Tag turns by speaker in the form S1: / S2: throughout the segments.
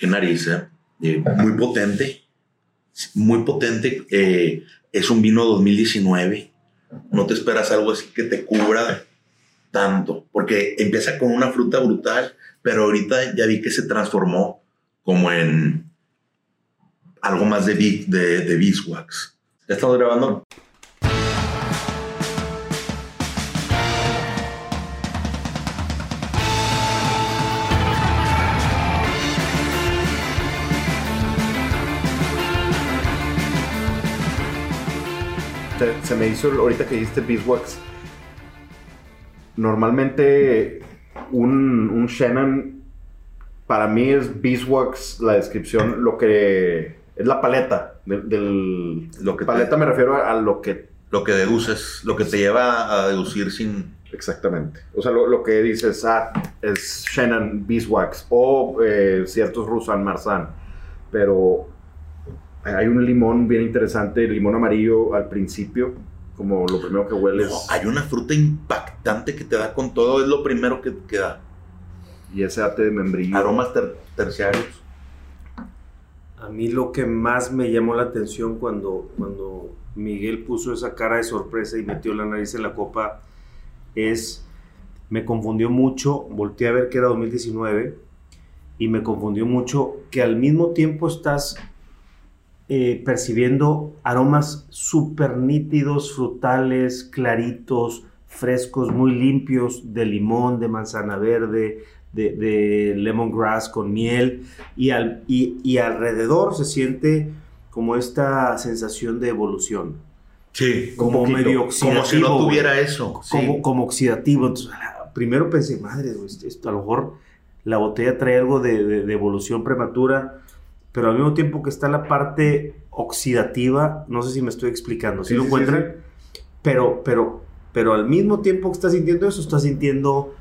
S1: Qué nariz, ¿eh? Eh, Muy potente. Muy potente. Eh, es un vino 2019. No te esperas algo así que te cubra tanto. Porque empieza con una fruta brutal, pero ahorita ya vi que se transformó como en algo más de, de, de beeswax. ¿Ya grabando?
S2: Se, se me hizo ahorita que dijiste beeswax. Normalmente un, un Shannon para mí es beeswax la descripción, lo que es la paleta del, del-
S1: Lo que te-
S2: paleta me refiero a, a lo que
S1: Lo que deduces, lo que te lleva a deducir sin...
S2: exactamente, o sea lo, lo que dices ah es Shannon beeswax o eh, ciertos Rusan Marsan, pero hay un limón bien interesante, limón amarillo al principio, como lo primero que hueles.
S1: No, hay una fruta impactante que te da con todo, es lo primero que, que da.
S2: Y ese ate de membrillo.
S1: Aromas ter- terciarios.
S3: A mí lo que más me llamó la atención cuando, cuando Miguel puso esa cara de sorpresa y metió la nariz en la copa es, me confundió mucho, volteé a ver que era 2019 y me confundió mucho que al mismo tiempo estás eh, percibiendo aromas súper nítidos, frutales, claritos, frescos, muy limpios, de limón, de manzana verde, de, de lemongrass con miel y, al, y, y alrededor se siente como esta sensación de evolución,
S1: Sí.
S3: como
S2: poquito,
S3: medio
S1: Como
S3: oxidativo.
S1: si no
S3: güey.
S1: tuviera eso. sí.
S3: como, como oxidativo. Entonces, primero pensé, madre, esto, a lo mejor la botella trae algo de, de- de evolución prematura, pero al mismo tiempo que está la parte oxidativa, no sé si me estoy explicando,
S2: Sí,
S3: si lo
S2: sí,
S3: encuentran? Pero, pero, pero al mismo tiempo que estás sintiendo eso, estás sintiendo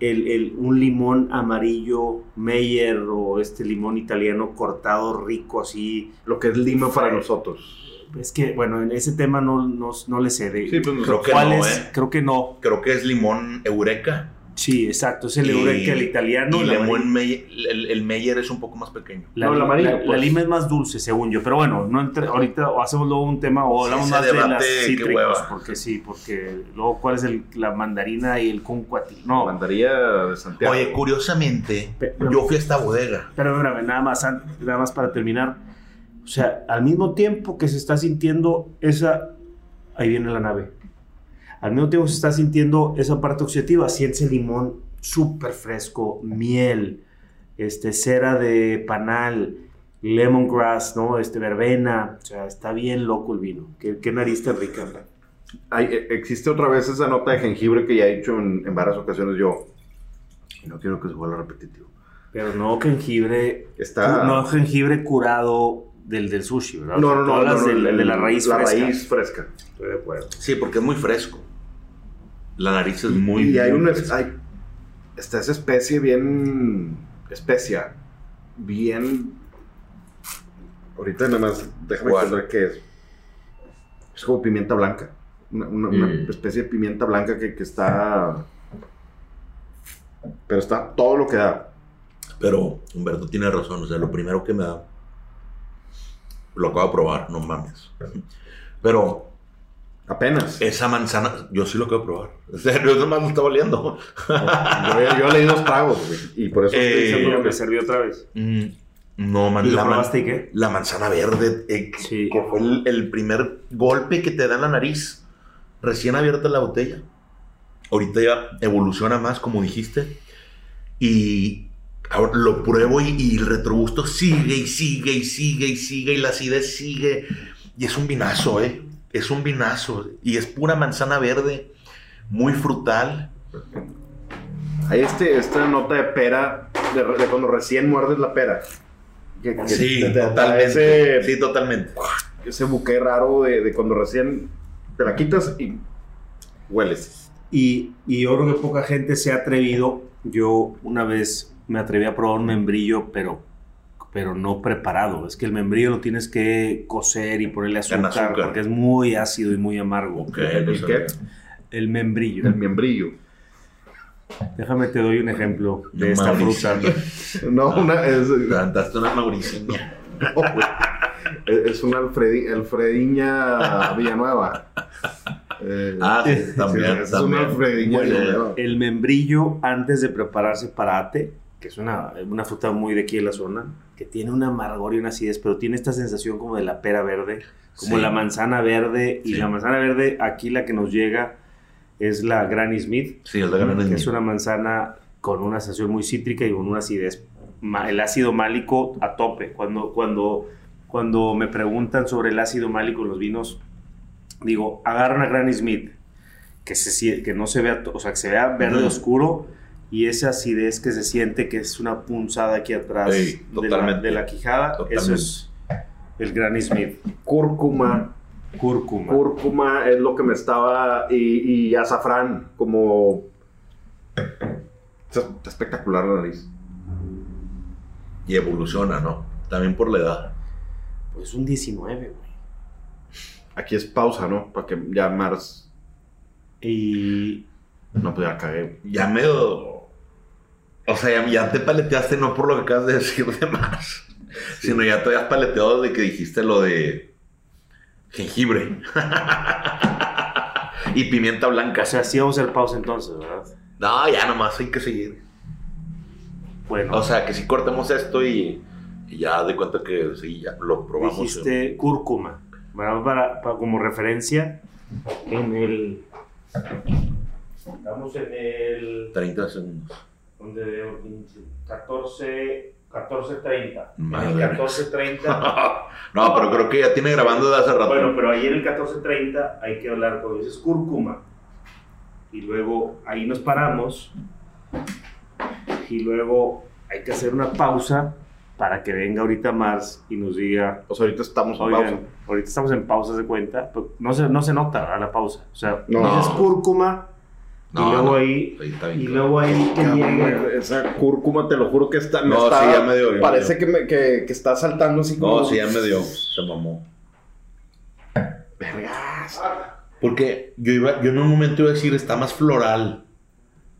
S3: el, el- un limón amarillo Meyer o este limón italiano cortado rico así.
S2: Lo que es lima para nosotros.
S3: Es que, bueno, en ese tema no, no, no le sé. de-
S2: Sí, pues
S1: Creo que
S3: ¿Cuál
S1: no,
S3: es?
S1: ¿eh?
S3: Creo que no.
S1: Creo que es limón eureka.
S3: Sí, exacto. Es el Eureka, el italiano.
S1: y
S3: el.
S1: Meyer, el, el Meyer es un poco más pequeño.
S3: La,
S2: No, el
S3: li-
S2: amarillo,
S3: la- la
S2: pues.
S3: lima es más dulce, según yo. Pero bueno, no entre- ahorita hacemos luego un tema o
S1: Sí,
S3: hablamos
S1: ese
S3: más de
S1: debate,
S3: las
S1: qué
S3: cítricos. Porque sí, porque luego, ¿cuál es el- la mandarina y el cuncuatil? No,
S2: Mandaría de Santiago.
S1: Oye, curiosamente,
S3: Pe-
S1: yo fui a esta bodega.
S3: Pero espérame, nada más, nada más para terminar. O sea, al mismo tiempo que se está sintiendo esa. Ahí viene la nave. Al mismo tiempo se está sintiendo esa parte oxidativa. Siente el limón súper fresco, miel, este, cera de panal, lemongrass, ¿no? Este, verbena. O sea, está bien loco el vino. Qué, qué nariz tan rica.
S2: Hay- e- existe otra vez esa nota de jengibre que ya he dicho en, en varias ocasiones yo. Y no quiero que se vuelva repetitivo.
S3: Pero no jengibre.
S2: Está.
S3: No jengibre curado del, del sushi, ¿verdad?
S2: no, no, no,
S3: hablas
S2: no,
S3: del-
S2: el-
S3: de la raíz
S2: La
S3: fresca.
S2: raíz fresca.
S3: Estoy de acuerdo.
S1: Sí, porque es muy fresco. La nariz es muy.
S2: y hay una. Hay, está esa especie bien. Especia. Bien. Ahorita nada más. Déjame encontrar qué es. Es como pimienta blanca. Una, una- una
S1: Mm.
S2: especie de pimienta blanca que, que está. Pero está todo lo que da.
S1: Pero Humberto tiene razón. O sea, lo primero que me da. Lo acabo de probar, no mames. Pero
S2: Apenas.
S1: esa manzana, yo sí lo de probar. En serio, eso más lo está oliendo.
S2: yo, yo leí dos tragos, güey, y por eso
S1: Eh,
S2: estoy diciendo
S3: Pero
S2: lo que
S3: me sirvió otra vez.
S1: Mm, No, man,
S3: ¿Y lo
S1: la,
S3: probaste qué?
S1: la manzana verde, eh,
S3: Sí.
S1: que fue el, el primer golpe que te da en la nariz, recién abierta la botella. Ahorita ya evoluciona más, como dijiste, y ahora lo pruebo y, y el retrogusto sigue y sigue y sigue y sigue y la acidez sigue. Y es un vinazo, ¿eh? Es un vinazo. Y es pura manzana verde, muy frutal.
S2: Hay este, esta nota de pera, de, de cuando recién muerdes la pera. Que- que
S1: Sí,
S2: te- te da
S1: totalmente.
S2: Ese,
S1: Sí, totalmente.
S2: ese buque raro de, de cuando recién te la quitas y hueles.
S3: Y, y yo creo que poca gente se ha atrevido. Yo una vez me atreví a probar un membrillo, pero, pero no preparado. Es que el membrillo lo tienes que cocer y ponerle azúcar,
S1: azúcar.
S3: porque es muy ácido y muy amargo.
S2: ¿El
S1: no
S2: qué?
S3: El membrillo.
S2: El miembrillo.
S3: Déjame te doy un ejemplo de esta
S1: Mauricio.
S3: fruta.
S2: No, una, es,
S1: Levantaste una
S2: no, güey. Es- una Alfredi- Alfrediña Villanueva. Eh,
S1: Ah, sí,
S2: sí,
S1: también.
S2: es
S1: también.
S2: una Alfrediña
S1: Bueno,
S2: Villanueva.
S3: El membrillo antes de prepararse para ate, que es una, una fruta muy de aquí de la zona, que tiene un amargor y una acidez, pero tiene esta sensación como de la pera verde, como
S1: Sí.
S3: la manzana verde. Y la manzana verde, aquí la que nos llega es la Granny Smith,
S1: Sí, es la gran
S3: que es una manzana con una sensación muy cítrica y con una acidez, el ácido málico a tope. Cuando, cuando, cuando me preguntan sobre el ácido málico en los vinos, digo, agarra una Granny Smith, que, se, que no se vea, o sea, que se vea verde oscuro y esa acidez que se siente que es una punzada aquí atrás de, la,
S1: totalmente.
S3: de la quijada, eso es el Granny Smith.
S2: Cúrcuma.
S3: Cúrcuma.
S2: Cúrcuma es lo que me estaba. Y, y azafrán, como. Está espectacular la nariz.
S1: Y evoluciona, ¿no? También por la edad.
S3: pues un 19, güey.
S2: Aquí es pausa, ¿no? Para que ya Mars.
S3: Y
S2: No, pues ya cagué.
S1: Ya medio. O sea, ya, te paleteaste no por lo que acabas de decir de más, sino ya te habías paleteado de que dijiste lo de jengibre y pimienta blanca.
S3: O sea, sí vamos a hacer pausa entonces, ¿verdad?
S1: no, ya nomás hay que seguir.
S3: Bueno,
S1: O sea, que si cortemos esto y, y ya de cuenta que sí, ya lo probamos.
S3: dijiste cúrcuma. Bueno, para, para- como referencia, en el... Estamos en el...
S1: 30 segundos.
S3: ¿Dónde veo? 14... 14.30. En
S1: Madre.
S3: el 14.30...
S1: no, pero creo que ya tiene grabando de hace rato.
S3: Bueno, pero ahí en el 14.30 hay que hablar cuando dices cúrcuma. Y luego ahí nos paramos. Y luego hay que hacer una pausa para que venga ahorita Mars y nos diga,
S2: O sea, ahorita estamos en pausa.
S3: ahorita estamos en pausa de cuenta. pero no se, no se nota ¿verdad? la pausa. O sea,
S2: No.
S3: dices cúrcuma y luego
S1: no.
S3: ahí...
S1: Ahí está bien
S3: Y
S1: claro.
S3: luego ahí que llegue...
S2: Esa cúrcuma, te lo juro que está. me
S1: No,
S2: está-
S1: sí, ya me dio, me
S2: Parece
S1: dio.
S2: que, me, que, que está saltando así como.
S1: No, sí, ya me dio. Se mamó.
S2: Vergas.
S1: Porque yo iba, yo en un momento iba a decir está más floral.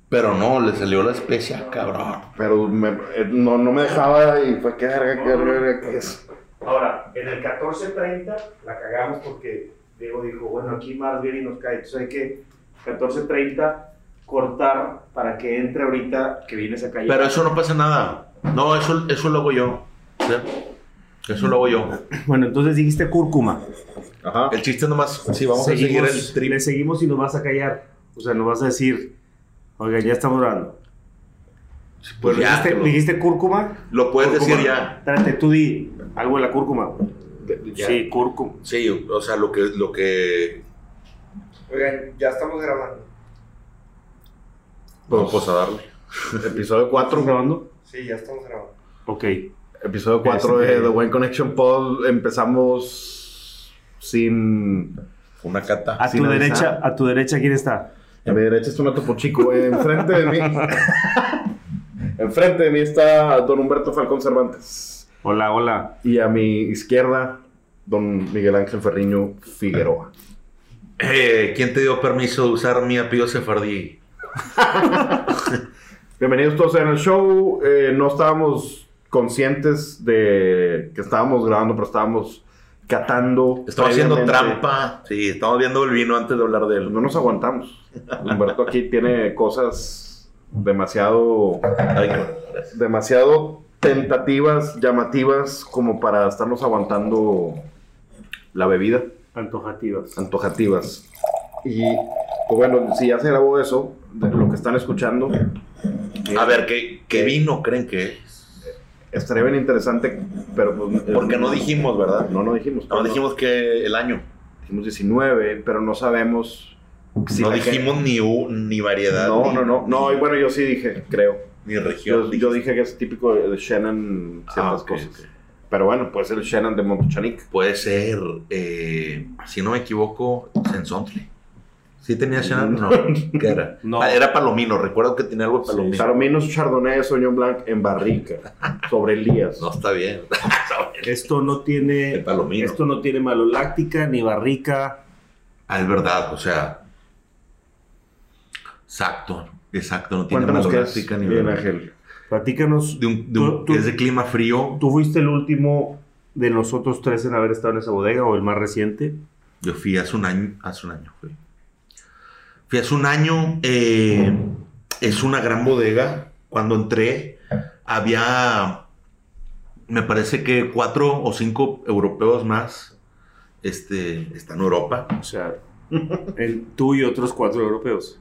S1: Pero no, le salió la especia, cabrón.
S2: Pero me- eh, no, no me dejaba y fue que verga, que verga, que es.
S3: Ahora, en el 14.30 la cagamos porque Diego dijo, bueno, aquí más bien y nos cae. Entonces hay que 14.30 cortar para que entre ahorita que viene esa calle.
S1: Pero eso no pasa nada. No, eso, eso lo hago yo. ¿Sí? Eso lo hago yo.
S3: Bueno, entonces dijiste cúrcuma.
S2: Ajá.
S1: El chiste nomás, sí, vamos
S3: Seguimos-
S1: a seguir el trip.
S3: Le seguimos y nos vas a callar. O sea, nos vas a decir, oiga, ya estamos grabando.
S1: Pues ya,
S3: dijiste,
S1: lo,
S3: dijiste cúrcuma.
S1: lo puedes
S3: Cúrcuma.
S1: decir ya.
S3: Espérate, tú di algo de la cúrcuma.
S2: Ya.
S3: Sí, cúrcuma.
S1: Sí, o sea, lo que, lo que.
S4: Oigan, ya estamos grabando.
S1: Bueno, pues a darle.
S2: Episodio 4.
S3: ¿Estamos grabando?
S4: Sí, ya estamos grabando.
S3: Ok.
S2: Episodio 4
S3: Este-
S2: de The Wayne Connection Pod. Empezamos sin.
S1: Una cata.
S3: A
S2: Sin
S3: tu
S2: avisar.
S3: derecha, a tu derecha, ¿quién está?
S2: A mi derecha está una Topo Chico. Enfrente de mí. Enfrente de mí está Don Humberto Falcón Cervantes.
S3: Hola, hola.
S2: Y a mi izquierda, Don Miguel Ángel Ferriño Figueroa.
S1: Eh, ¿Quién te dio permiso de usar mi apellido sefardí?
S2: Bienvenidos todos en el show. Eh, no estábamos conscientes de que estábamos grabando, pero estábamos catando.
S1: Estamos haciendo trampa. Sí, estamos viendo el vino antes de hablar de él.
S2: No nos aguantamos. Humberto aquí tiene cosas demasiado,
S1: Ay,
S2: demasiado tentativas, llamativas, como para estarnos aguantando la bebida,
S3: Antojativas.
S2: antojativas. Y pues bueno, si ya se grabó eso, de lo que están escuchando,
S1: A ver, ¿qué, qué vino creen que es?
S2: estaría bien interesante, pero pues,
S1: Porque no dijimos, ¿verdad?
S2: No, no dijimos.
S1: No dijimos que el año.
S2: Dijimos 19, pero no sabemos si
S1: no
S2: gente-
S1: dijimos ni, u- ni variedad.
S2: No,
S1: ni-
S2: no, no. No, y bueno, yo sí dije, creo.
S1: Ni región.
S2: Yo, yo dije que es típico de Shannon ciertas
S1: Ah,
S2: cosas. Pero bueno, puede ser el Shannon de Montochanic.
S1: Puede ser, eh, si no me equivoco, Sensontle. ¿Sí tenía Shannon? No. ¿Qué era?
S3: No.
S1: Ah, era Palomino. Recuerdo que tenía algo de Palomino.
S2: Sarominos Chardonnay Sauvignon Blanc en barrica. sobre Elías.
S1: No, está bien.
S3: Esto no tiene.
S1: El palomino.
S3: Esto no tiene maloláctica ni barrica.
S1: Ah, es verdad, o sea. Exacto. Exacto, no tiene
S2: es.
S1: malolactica ni
S2: Bien,
S1: nada.
S2: Ángel.
S3: Platícanos.
S1: De un, de un-
S3: Tú- tú-
S1: es de clima frío.
S3: ¿Tú fuiste el último de nosotros tres en haber estado en esa bodega o el más reciente?
S1: Yo fui hace un año. Hace un año fui. Fui hace un año. eh, es una gran bodega. Cuando entré, había. Me parece que cuatro o cinco europeos más. Este, están en Europa.
S3: O sea, el, tú y otros cuatro europeos.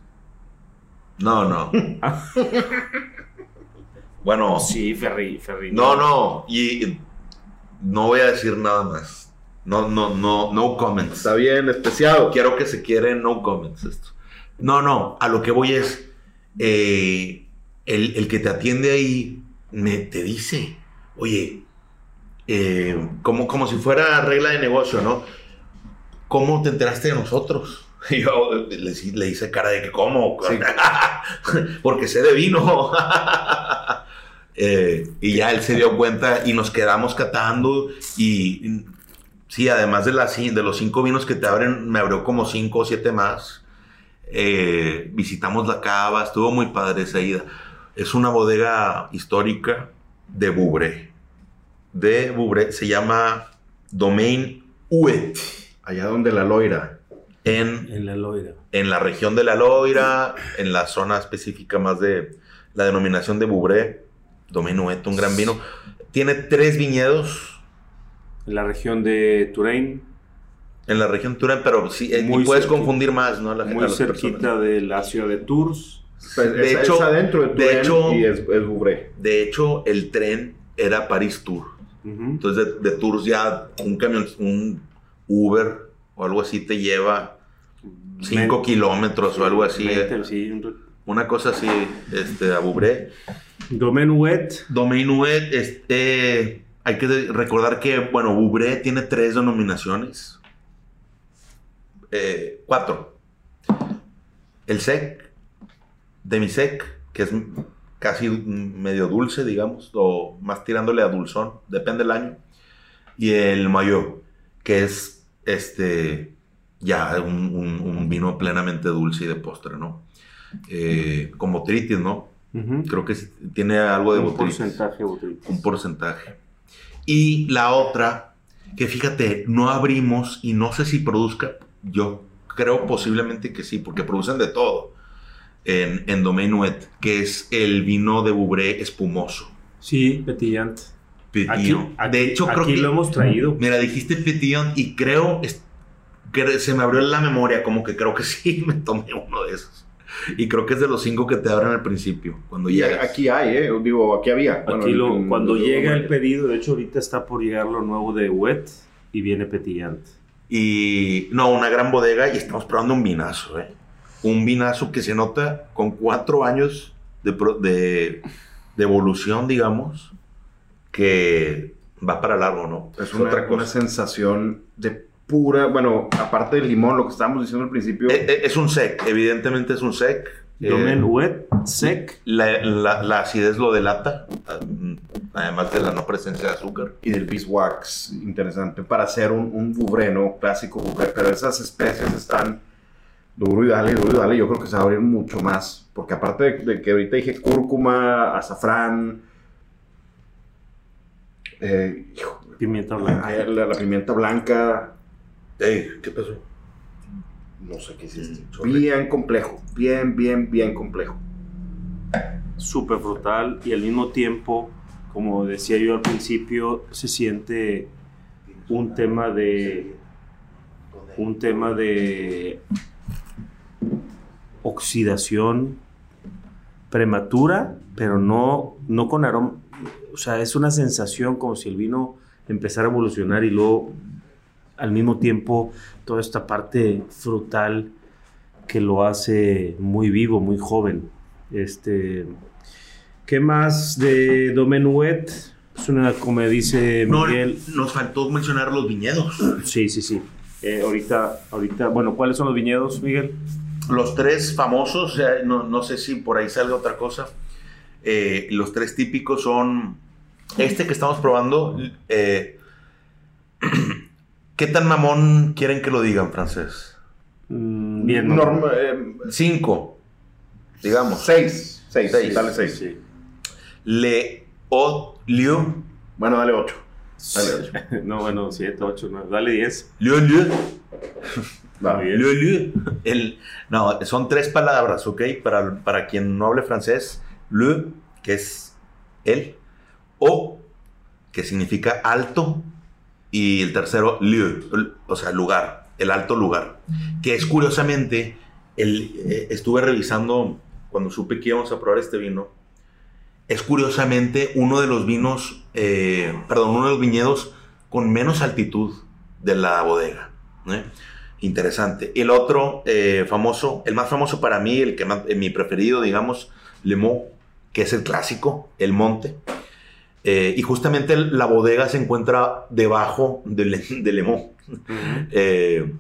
S1: No, no. bueno,
S3: Sí, Ferri, Ferri.
S1: no, no. Y no voy a decir nada más. No, no, no, no comments.
S2: Está bien, especiado.
S1: Quiero que se quieren, no comments esto. No, no, a lo que voy es, eh, el, el que te atiende ahí me, te dice, oye, eh, como, como si fuera regla de negocio, ¿no? ¿Cómo te enteraste de nosotros? Y yo le, le hice cara de que, ¿cómo?
S2: Sí.
S1: Porque sé de vino. Eh, y ya él se dio cuenta y nos quedamos catando y sí, además de, las, de los cinco vinos que te abren, me abrió como cinco o siete más. Eh, visitamos la cava, estuvo muy padre esa ida. Es una bodega histórica de Bubre. De Bubre, se llama Domain Huet
S2: Allá donde la loira.
S1: en
S3: En la Loira.
S1: en la región de la Loira, en la zona específica más de la denominación de Bubré, Domenuet, un gran vino. Tiene tres viñedos
S3: En la región de Touraine,
S1: en la región Turán, pero sí, eh, y
S3: Muy
S1: puedes
S3: cerquita.
S1: confundir más, ¿no? A la gente, a
S3: muy cerquita
S1: personas.
S3: de la ciudad de Tours.
S2: Pues,
S1: De
S2: es,
S1: hecho-
S2: es adentro de,
S1: de
S2: Touraine
S1: hecho-
S2: y es, es.
S1: De hecho, el tren era París Tour. Entonces, de, de Tours ya un camión, un Uber o algo así te lleva 5
S3: Men-
S1: kilómetros o algo así. eh.
S3: Mente, sí, un-
S1: Una cosa así, este, a Bubré.
S3: Domaine Wet.
S1: Domain este, hay que recordar que, bueno, Bubré tiene tres denominaciones. Eh, cuatro. El sec, demisec, que es casi medio dulce, digamos, o más tirándole a dulzón, depende del año. Y el mayo, que es este, ya un, vino plenamente dulce y de postre, ¿no? Eh, con botritis, ¿no?
S3: Ujú.
S1: Creo que tiene algo de
S3: un
S1: botritis.
S3: porcentaje de botrytis.
S1: Un porcentaje. Y la otra, que fíjate, no abrimos y no sé si produzca, yo creo posiblemente que sí, porque producen de todo en, en Domaine Nuet, que es el vino de Bubré espumoso.
S3: Sí, petillante. Aquí,
S1: Petillon.
S3: aquí-
S1: de hecho, creo
S3: aquí
S1: que...
S3: lo hemos traído.
S1: Mira, dijiste Petillon y creo que se me abrió la memoria, como que creo que sí me tomé uno de esos. Y creo que es de los cinco que te abren al principio, cuando
S2: Y
S1: llegas.
S2: aquí hay, ¿eh? Digo, aquí había. Bueno,
S3: Aquí lo-
S2: en-
S3: cuando
S2: en-
S3: llega el pedido, de hecho ahorita está por llegar lo nuevo de Wet y viene petillante.
S1: Y no, una gran bodega y estamos probando un vinazo, ¿eh? Un vinazo que se nota con cuatro años de, pro- de, de evolución, digamos, que va para largo, ¿no?
S2: Es una, una sensación de pura, bueno, aparte del limón, lo que estábamos diciendo al principio,
S1: Eh, eh, Es un sec, evidentemente es un sec. Eh,
S3: Domaine Wet, Sec.
S1: la, la- la acidez lo delata, además de la no presencia de azúcar.
S2: y del beeswax, interesante, para hacer un, un bubreno, clásico bubre, pero esas especies están duro y dale, duro y dale, yo creo que se va a abrir mucho más, porque aparte de, de que ahorita dije cúrcuma, azafrán, eh, hijo,
S3: Pimienta blanca.
S2: la pimienta blanca,
S1: Ey, ¿qué pasó?
S2: no sé qué hiciste,
S1: Sorry.
S2: bien complejo, bien, bien, bien complejo.
S3: súper frutal y al mismo tiempo, como decía yo al principio, se siente un tema de un tema de oxidación prematura, pero no no con aroma, o sea, es una sensación como si el vino empezara a evolucionar y luego al mismo tiempo toda esta parte frutal que lo hace muy vivo, muy joven. Este, ¿qué más de Domenuet? Es una, como dice
S1: No,
S3: Miguel.
S1: nos faltó mencionar los viñedos.
S3: Sí, sí, sí. Eh, ahorita, ahorita, bueno, ¿cuáles son los viñedos, Miguel?
S1: Los tres famosos, no, no sé si por ahí salga otra cosa. Eh, los tres típicos son este que estamos probando. eh, ¿Qué tan mamón quieren que lo digan, francés?
S3: Mm, bien, ¿no?
S2: Norma- eh,
S1: Cinco. digamos.
S2: Seis. Seis.
S1: Seis.
S2: Dale seis.
S3: Sí.
S1: Le Haut Lieu.
S2: Bueno, dale ocho. Dale ocho.
S3: No, bueno, 7, 8, 9. Dale 10.
S1: Lieu, Lieu.
S2: Va.
S3: Bien.
S1: Lieu, Lieu. El, no, son tres palabras, ¿ok? Para, para quien no hable francés, Le, que es él, O, que significa alto, y el tercero, Lieu, o sea, lugar, el alto lugar. Que es curiosamente, el, eh, estuve revisando cuando supe que íbamos a probar este vino, es curiosamente uno de los vinos, eh, perdón, uno de los viñedos con menos altitud de la bodega. ¿eh? Interesante. El otro eh, famoso, el más famoso para mí, el que más- eh, mi preferido, digamos, Le Mans, que es el clásico, el monte. Eh, y justamente la bodega se encuentra debajo de Le, de Le Mans. Eh,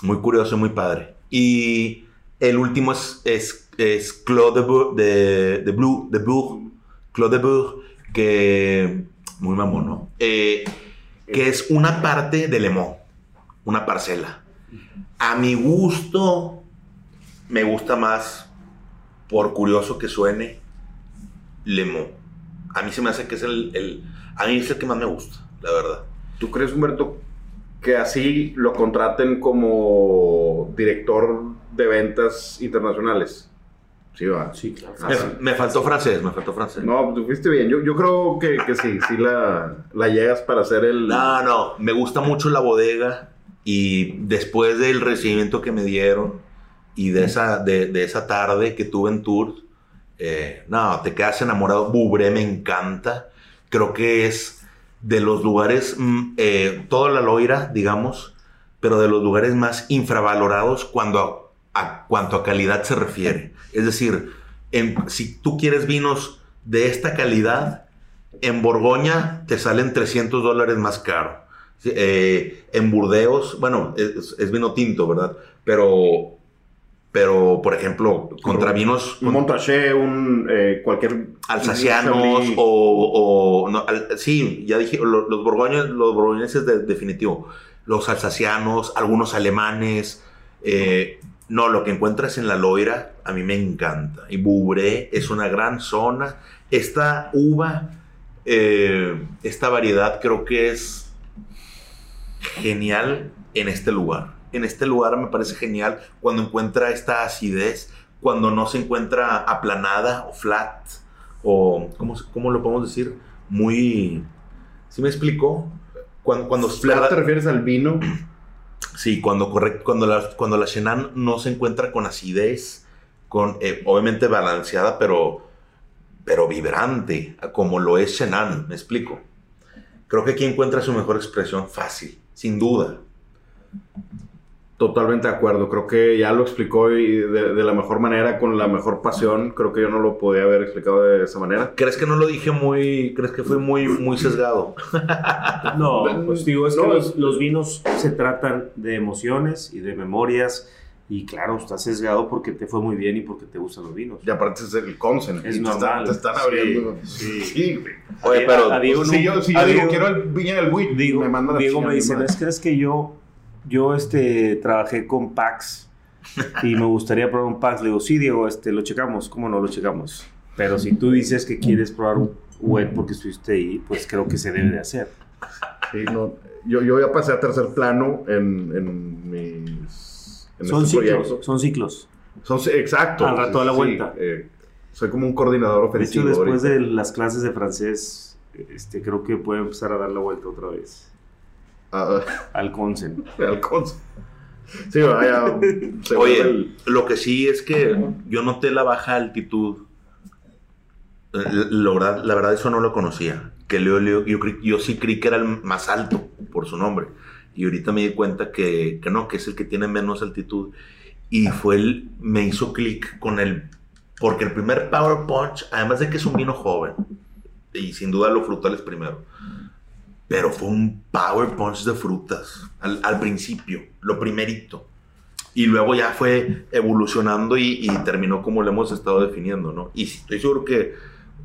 S1: muy curioso, muy padre. Y el último es, es, es Claude de, Bourg- de, de Blue, de Bourg, Claude de Bourg, que muy mamón, ¿no? Eh, que es una parte de Le Mans, una parcela. A mi gusto, me gusta más, por curioso que suene, Le Mans. A mí se me hace que es el, el- a mí es el que más me gusta, la verdad.
S2: ¿Tú crees, Humberto, que así lo contraten como director de ventas internacionales? Sí, va.
S3: Sí, claro.
S1: Me, me faltó francés, me faltó francés.
S2: No, tú fuiste bien. Yo, yo creo que, que sí, sí la, la llegas para hacer el...
S1: No, no, me gusta mucho la bodega y después del recibimiento que me dieron y de esa, de, de esa tarde que tuve en Tours, eh, no, te quedas enamorado. Bubré me encanta. Creo que es de los lugares, mm, eh, toda la Loira, digamos, pero de los lugares más infravalorados cuando a, cuanto a calidad se refiere. Es decir, si tú quieres vinos de esta calidad, en Borgoña te salen 300 dólares más caro. Eh, en Burdeos, bueno, es vino tinto, ¿verdad? Pero, pero por ejemplo, contra vinos
S2: Un Montrachet, un... eh, cualquier...
S1: alsacianos o, o- no, al- sí, ya dije, lo- los borgoños, los borgoñeses de, definitivo, los alsacianos, algunos alemanes, eh, no, lo que encuentras en la Loira a mí me encanta. Y Bubré es una gran zona. Esta uva, eh, esta variedad creo que es genial en este lugar. En este lugar me parece genial cuando encuentra esta acidez, cuando no se encuentra aplanada o flat, o ¿cómo, cómo lo podemos decir? Muy... ¿Sí me explicó? Cuando, cuando
S2: Flat te refieres al vino.
S1: Sí, cuando, correcto, cuando, la, cuando la Chenin no se encuentra con acidez, con, eh, obviamente balanceada, pero, pero vibrante, como lo es Chenin, me explico. Creo que aquí encuentra su mejor expresión fácil, sin duda.
S2: Totalmente de acuerdo. Creo que ya lo explicó y de, de la mejor manera, con la mejor pasión. Creo que yo no lo podía haber explicado de esa manera.
S1: ¿Crees que no lo dije muy, crees que fue muy, muy sesgado?
S3: No, pues digo, es que
S2: No,
S3: los, los vinos se tratan de emociones y de memorias. Y claro, estás sesgado porque te fue muy bien y porque te gustan los vinos.
S2: Y aparte es el consen.
S3: Es
S2: y te
S3: normal.
S2: están- Te están
S3: Sí,
S2: abriendo.
S3: sí.
S2: güey.
S1: Oye,
S3: A-
S1: pero
S3: a Diego
S2: si
S3: no-
S2: yo, si yo digo,
S3: Diego-
S2: quiero el Viña del Buit,
S3: Diego,
S2: me mandan a
S3: Diego me dice,
S2: madre.
S3: ¿es crees que yo, yo este, trabajé con Pax y me gustaría probar un Pax? Le digo, sí, Diego, este, lo checamos. ¿Cómo no lo checamos? Pero si tú dices que quieres probar un wet porque estuviste ahí, pues creo que se debe de hacer.
S2: Sí, no, yo, yo ya pasé a tercer plano en, en mis... en
S3: son
S2: este
S3: ciclos, son ciclos.
S2: Son, exacto.
S3: Al rato da la
S2: Sí,
S3: vuelta.
S2: eh, soy como un coordinador
S3: De
S2: ofensivo.
S3: hecho, después
S2: ahorita.
S3: de las clases de francés, este, creo que puede empezar a dar la vuelta otra vez
S2: Ah,
S3: al Consen.
S2: al consen. Sí, vaya.
S1: Oye,
S2: el-
S1: lo que sí es que yo noté la baja altitud. Eh, La verdad, la verdad eso no lo conocía. Que Leo, Leo, yo, yo sí creí que era el más alto por su nombre. Y ahorita me di cuenta que, que no, que es el que tiene menos altitud. Y fue el, me hizo clic con el, porque el primer Power Punch, además de que es un vino joven, y sin duda lo frutal es primero, pero fue un Power Punch de frutas al, al principio, lo primerito. Y luego ya fue evolucionando y, y terminó como lo hemos estado definiendo, ¿no? Y estoy seguro que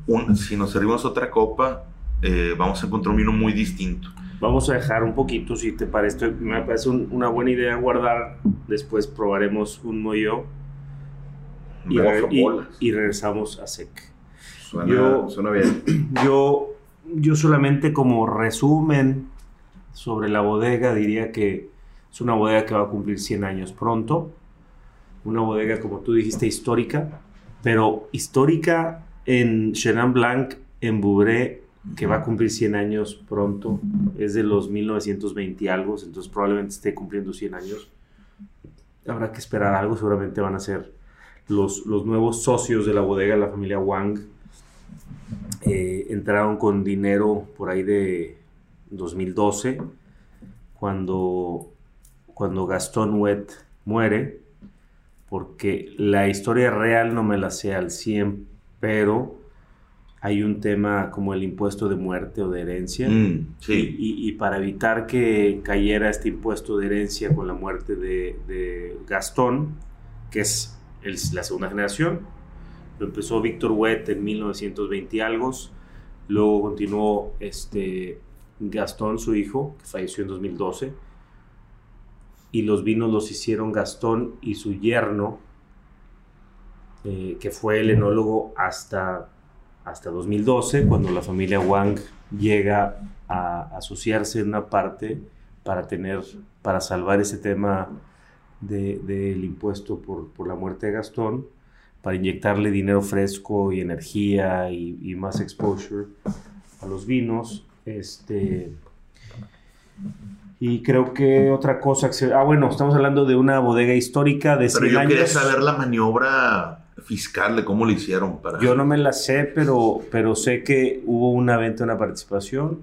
S1: un- si nos servimos otra copa, eh, vamos a encontrar un vino muy distinto.
S3: Vamos a dejar un poquito, si te parece, me parece un- una buena idea guardar. Después probaremos un moyo. y, y- y regresamos a SEC.
S2: Suena,
S3: Yo-
S2: suena bien.
S3: Yo, yo solamente como resumen sobre la bodega diría que es una bodega que va a cumplir 100 años pronto. Una bodega, como tú dijiste, histórica, pero histórica en Chenin Blanc, en Bouré, que va a cumplir 100 años pronto. Es de los 1920 y algo, entonces probablemente esté cumpliendo 100 años. Habrá que esperar algo, seguramente van a ser los, los nuevos socios de la bodega, la familia Wang. Eh, entraron con dinero por ahí de 2012, cuando, cuando Gastón Wet muere, porque la historia real no me la sé al 100, pero hay un tema como el impuesto de muerte o de herencia.
S1: Mm, sí.
S3: Y, y- y para evitar que cayera este impuesto de herencia con la muerte de, de Gastón, que es el- la segunda generación, empezó Víctor Huet en 1920 y algo, luego continuó este, Gastón, su hijo, que falleció en 2012, y los vinos los hicieron Gastón y su yerno, eh, que fue el enólogo hasta, hasta 2012, cuando la familia Wang llega a asociarse en una parte para tener, para salvar ese tema de- del impuesto por, por la muerte de Gastón, para inyectarle dinero fresco y energía y, y más exposure a los vinos. Este, y creo que otra cosa que se- Ah, bueno, estamos hablando de una bodega histórica de 100
S1: Pero yo
S3: años.
S1: quería saber la maniobra fiscal de cómo lo hicieron para.
S3: Yo no me la sé, pero, pero sé que hubo una venta, una participación.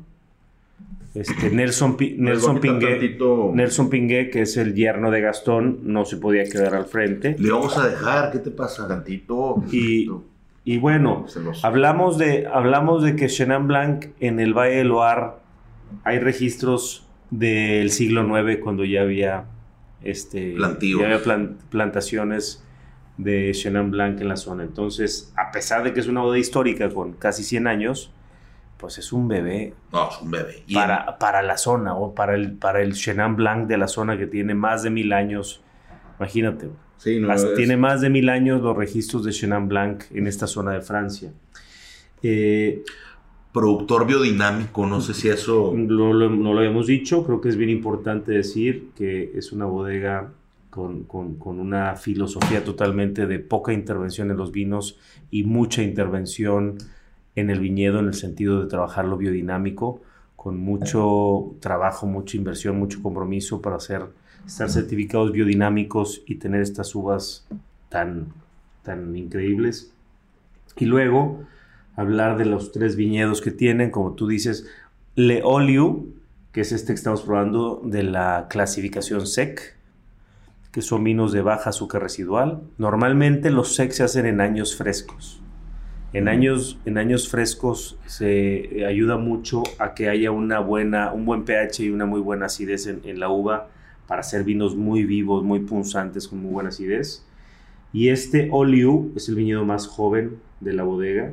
S3: Este, Nelson, Pi- Nelson, Pingué,
S2: tantito-
S3: Nelson Pingué, que es el yerno de Gastón, no se podía quedar al frente.
S1: Le vamos a dejar, ¿qué te pasa?
S3: Y, y bueno,
S2: los-
S3: hablamos de, hablamos de que Chenin Blanc en el Valle de Loire hay registros del siglo IX cuando ya había, este, ya había plan- plantaciones de Chenin Blanc en la zona. Entonces, a pesar de que es una boda histórica con casi 100 años, pues es un bebé
S1: No, es un bebé. Y
S3: para, para la zona o para el, para el Chenin Blanc de la zona que tiene más de mil años. Imagínate,
S2: Sí, no, es-
S3: tiene más de mil años los registros de Chenin Blanc en esta zona de Francia. Eh,
S1: productor biodinámico, no sé si eso.
S3: no, lo, no lo habíamos dicho, creo que es bien importante decir que es una bodega con, con- con una filosofía totalmente de poca intervención en los vinos y mucha intervención en el viñedo en el sentido de trabajar lo biodinámico, con mucho trabajo, mucha inversión, mucho compromiso para hacer, estar certificados biodinámicos y tener estas uvas tan, tan increíbles. Y luego hablar de los tres viñedos que tienen, como tú dices, Le Oliu, que es este que estamos probando de la clasificación SEC, que son vinos de baja azúcar residual. Normalmente los SEC se hacen en años frescos. En años, en años frescos se eh, ayuda mucho a que haya una buena, un buen pH y una muy buena acidez en, en la uva para hacer vinos muy vivos, muy punzantes, con muy buena acidez. Y este Oliu es el viñedo más joven de la bodega.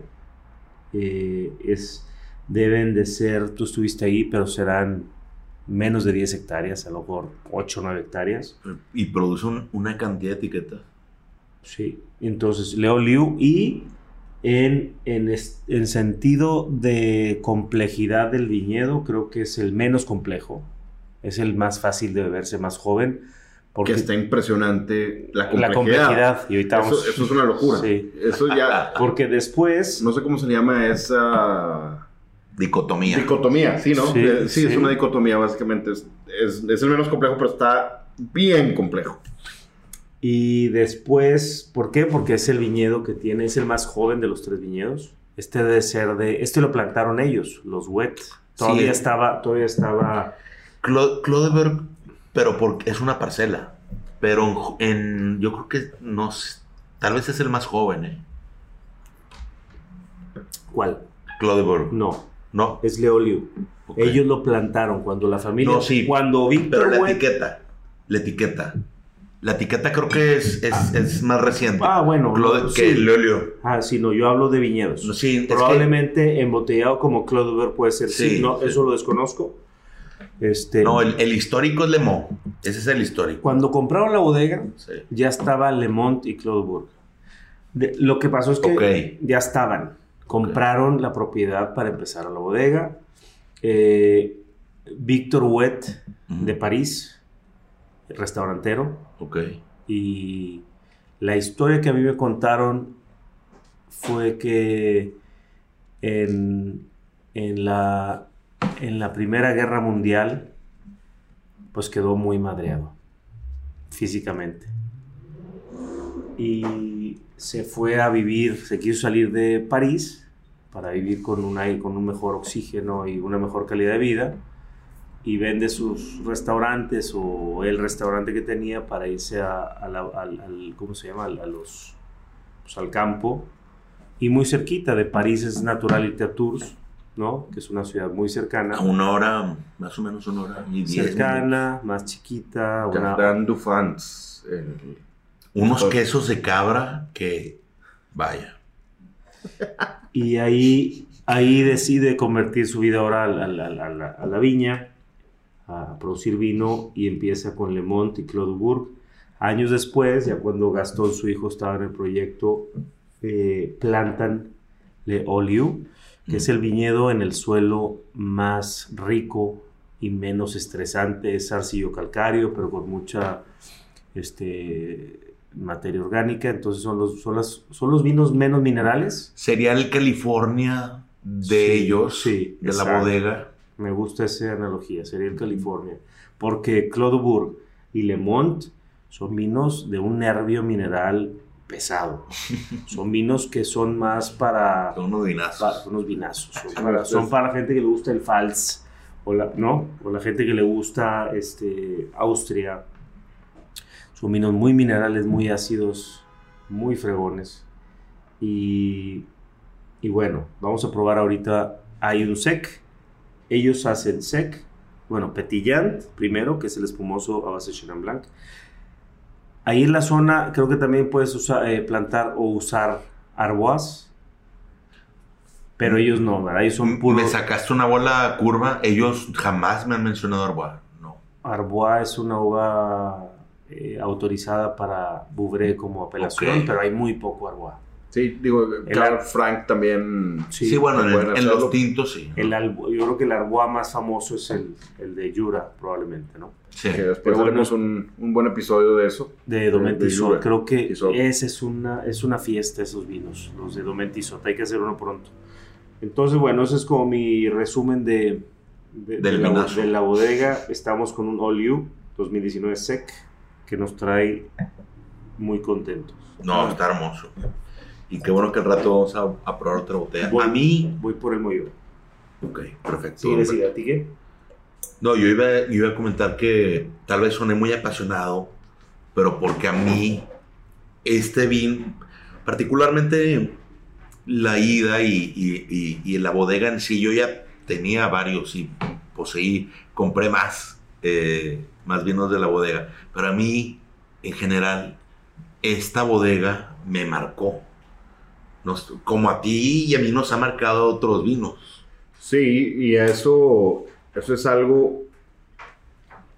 S3: Eh, es, deben de ser, tú estuviste ahí, pero serán menos de 10 hectáreas, a lo mejor 8 o 9 hectáreas.
S1: Y produce un- una cantidad de etiquetas.
S3: Sí, entonces Leo Liu y en, en, en sentido de complejidad del viñedo, creo que es el menos complejo. Es el más fácil de beberse, más joven. Porque
S2: que está impresionante la complejidad.
S3: la complejidad. Y ahorita
S2: Eso,
S3: vamos-
S2: eso es una locura.
S3: Sí.
S2: Eso ya,
S3: Porque después.
S2: no sé cómo se llama esa
S1: Dicotomía.
S2: dicotomía, sí, ¿no?
S3: Sí,
S2: Eh, sí,
S3: sí.
S2: es una dicotomía básicamente. Es, es- es el menos complejo, pero está bien complejo.
S3: Y después, ¿por qué? Porque es el viñedo que tiene, es el más joven de los tres viñedos. Este debe ser de, este lo plantaron ellos, los wet. Todavía
S1: Sí.
S3: estaba, todavía estaba,
S1: Clo- Clodeberg, pero porque es una parcela. Pero en, yo creo que no tal vez es el más joven, ¿eh?
S3: ¿cuál?
S1: Clodeberg.
S3: No,
S1: No.
S3: es Leoliu. Ellos lo plantaron cuando la familia,
S1: No, sí,
S3: cuando
S1: Pero
S3: Víctor
S1: la
S3: Wet-
S1: etiqueta. La etiqueta. La etiqueta creo que es, es, es más reciente.
S3: Ah, bueno, no,
S1: que
S3: sí.
S1: Leolio.
S3: Ah, sí, no, yo hablo de viñedos.
S1: No, sí, que-
S3: Probablemente embotellado como Clodover puede ser, sí,
S1: Sí,
S3: no, eso lo desconozco. Este,
S1: No, el, el histórico es Lemont. Ese es el histórico.
S3: Cuando compraron la bodega, ya estaba Le Mont y Clodobourg. De- lo que pasó es que ya estaban. Compraron la propiedad para empezar a la bodega. Eh, Víctor Huet de París, restaurantero.
S1: Ok.
S3: Y la historia que a mí me contaron fue que en, en la, en la Primera Guerra Mundial, pues quedó muy madreado físicamente. Y se fue a vivir, se quiso salir de París para vivir con un, aire- con un mejor oxígeno y una mejor calidad de vida y vende sus restaurantes o el restaurante que tenía para irse a, a la- al, al- ¿cómo se llama? A los, pues, al campo. Y muy cerquita de París es Natural irte a Tours, ¿no? Que es una ciudad muy cercana.
S1: A una hora, más o menos una hora y diez minutos.
S3: cercana, más chiquita. Una,
S2: Jardin du Fans. el-
S1: Unos quesos de cabra que, vaya.
S3: y ahí, ahí decide convertir su vida ahora a la, a la- a la- a la viña, a producir vino y empieza con Le Mont y Claude Bourg. Años después, ya cuando Gastón, su hijo, estaba en el proyecto, eh, plantan Le Oliu, que es el viñedo en el suelo más rico y menos estresante. Es arcillo calcáreo, pero con mucha este, materia orgánica. Entonces son los, son, las- son los vinos menos minerales.
S1: Sería el California de
S3: Sí,
S1: ellos,
S3: sí,
S1: de la bodega.
S3: Me gusta esa analogía, sería el California. Porque Claude Bourg y Le Mont son vinos de un nervio mineral pesado. Son vinos que son más para,
S1: Son unos vinazos.
S3: para unos vinazos. Son
S2: Sí,
S3: para,
S2: es-
S3: son para la gente que le gusta el Fals, o la, ¿no? O la gente que le gusta este, Austria. Son vinos muy minerales, muy ácidos, muy fregones. Y, y bueno, vamos a probar ahorita. Hay un sec. Ellos hacen sec. Bueno, Petillant primero, que es el espumoso a base de Chenin Blanc. Ahí en la zona creo que también puedes usar, eh, plantar o usar arbois. Pero ellos no, ¿verdad? Ellos son puros...
S1: Me sacaste una bola curva. Ellos jamás me han mencionado Arbois. No.
S3: Arbois es una uva eh, autorizada para Bouvray como apelación,
S1: Ok.
S3: pero hay muy poco Arbois.
S2: Sí, digo, Carl
S3: ar-
S2: Frank también.
S1: Sí, bueno, en, en los tintos sí.
S3: El yo creo que el Arbois más famoso es el, el de Jura, probablemente, ¿no?
S1: Sí.
S2: Que después
S3: Pero bueno.
S2: haremos un, un buen episodio de eso.
S3: De Domentisot. Creo que ese es una, es una fiesta, esos vinos, los de Domentisot. Hay que hacer uno pronto. Entonces, bueno, ese es como mi resumen de, de,
S1: Del
S3: de la, de la bodega. Estamos con un All You 2019 Sec que nos trae muy contentos.
S1: No, está hermoso. Y qué bueno que al rato vamos a, a probar otra botella.
S3: Voy-
S1: A mí.
S3: Voy por el mollo.
S1: Ok, perfecto.
S3: Sí, decir, ¿a ti qué?
S1: No, yo iba, yo iba a comentar que tal vez soné muy apasionado, pero porque a mí este vin, particularmente la ida y, y- y- y la bodega en sí, yo ya tenía varios y poseí, compré más, eh, más vinos de la bodega, pero a mí, en general, esta bodega me marcó. Nos- como a ti y a mí nos ha marcado otros vinos.
S2: Sí, y eso, eso es algo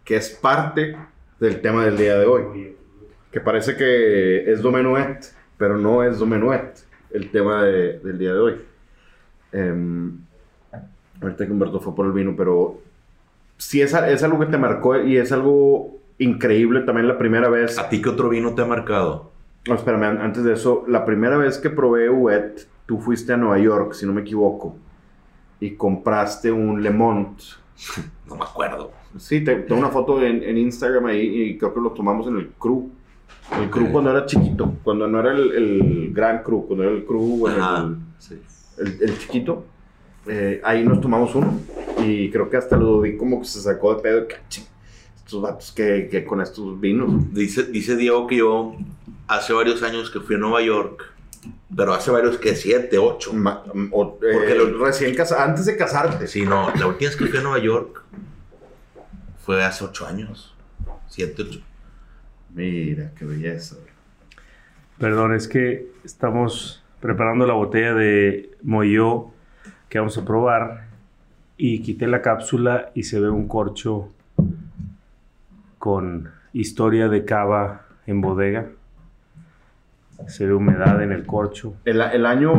S2: que es parte del tema del día de hoy. Que parece que es Domenuet, pero no es Domenuet el tema de- del día de hoy. Em, ahorita que Humberto fue por el vino, pero sí es, es algo que te marcó y es algo increíble también la primera vez.
S1: ¿A ti qué otro vino te ha marcado?
S2: No, espérame, an- antes de eso, la primera vez que probé Wet, tú fuiste a Nueva York, si no me equivoco, y compraste un Le Mont.
S1: No me acuerdo.
S2: Sí, te- tengo una foto en, en Instagram ahí y creo que lo tomamos en el crew. El crew
S1: Ok.
S2: cuando era chiquito, cuando no era el, el gran crew, cuando era el crew, bueno,
S1: Ajá,
S2: el,
S1: sí.
S2: el- el chiquito. eh, ahí nos tomamos uno y creo que hasta lo vi como que se sacó de pedo. que, "Ching, Estos vatos que, que con estos vinos.
S1: Dice, dice Diego que yo hace varios años que fui a Nueva York, pero hace varios que siete, ocho.
S2: Ma- o- eh,
S1: Porque lo-
S2: recién casa- antes de casarte.
S1: Sí, no, la última vez que fui a Nueva York fue hace ocho años. Siete, ocho.
S2: Mira, qué belleza.
S3: Perdón, es que estamos preparando la botella de Moyo que vamos a probar y quité la cápsula y se ve un corcho con historia de cava en bodega. Se ve humedad en el corcho.
S2: El, el año,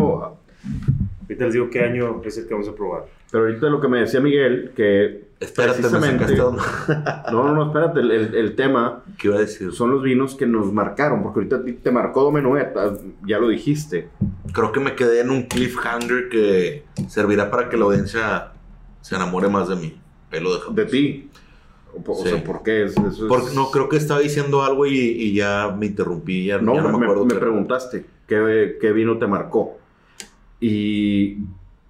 S3: Ahorita les digo qué año es el que vamos a probar.
S2: pero ahorita lo que me decía Miguel, que
S1: Espérate, me
S2: Precisamente. no, no, no, espérate, el, el- el tema
S1: ¿Qué iba a decir?
S2: son los vinos que nos marcaron, porque ahorita te marcó Domenueta, ya lo dijiste.
S1: Creo que me quedé en un cliffhanger que servirá para que la audiencia se enamore más de mí. Pelo de Japón.
S2: De ti. O, po- o
S1: Sí.
S2: sea, ¿por qué? Es- eso es-
S1: Porque no, creo que estaba diciendo algo y, y ya me interrumpí. Ya,
S2: No,
S1: ya
S2: me,
S1: no me acuerdo.
S2: me preguntaste qué, qué vino te marcó. Y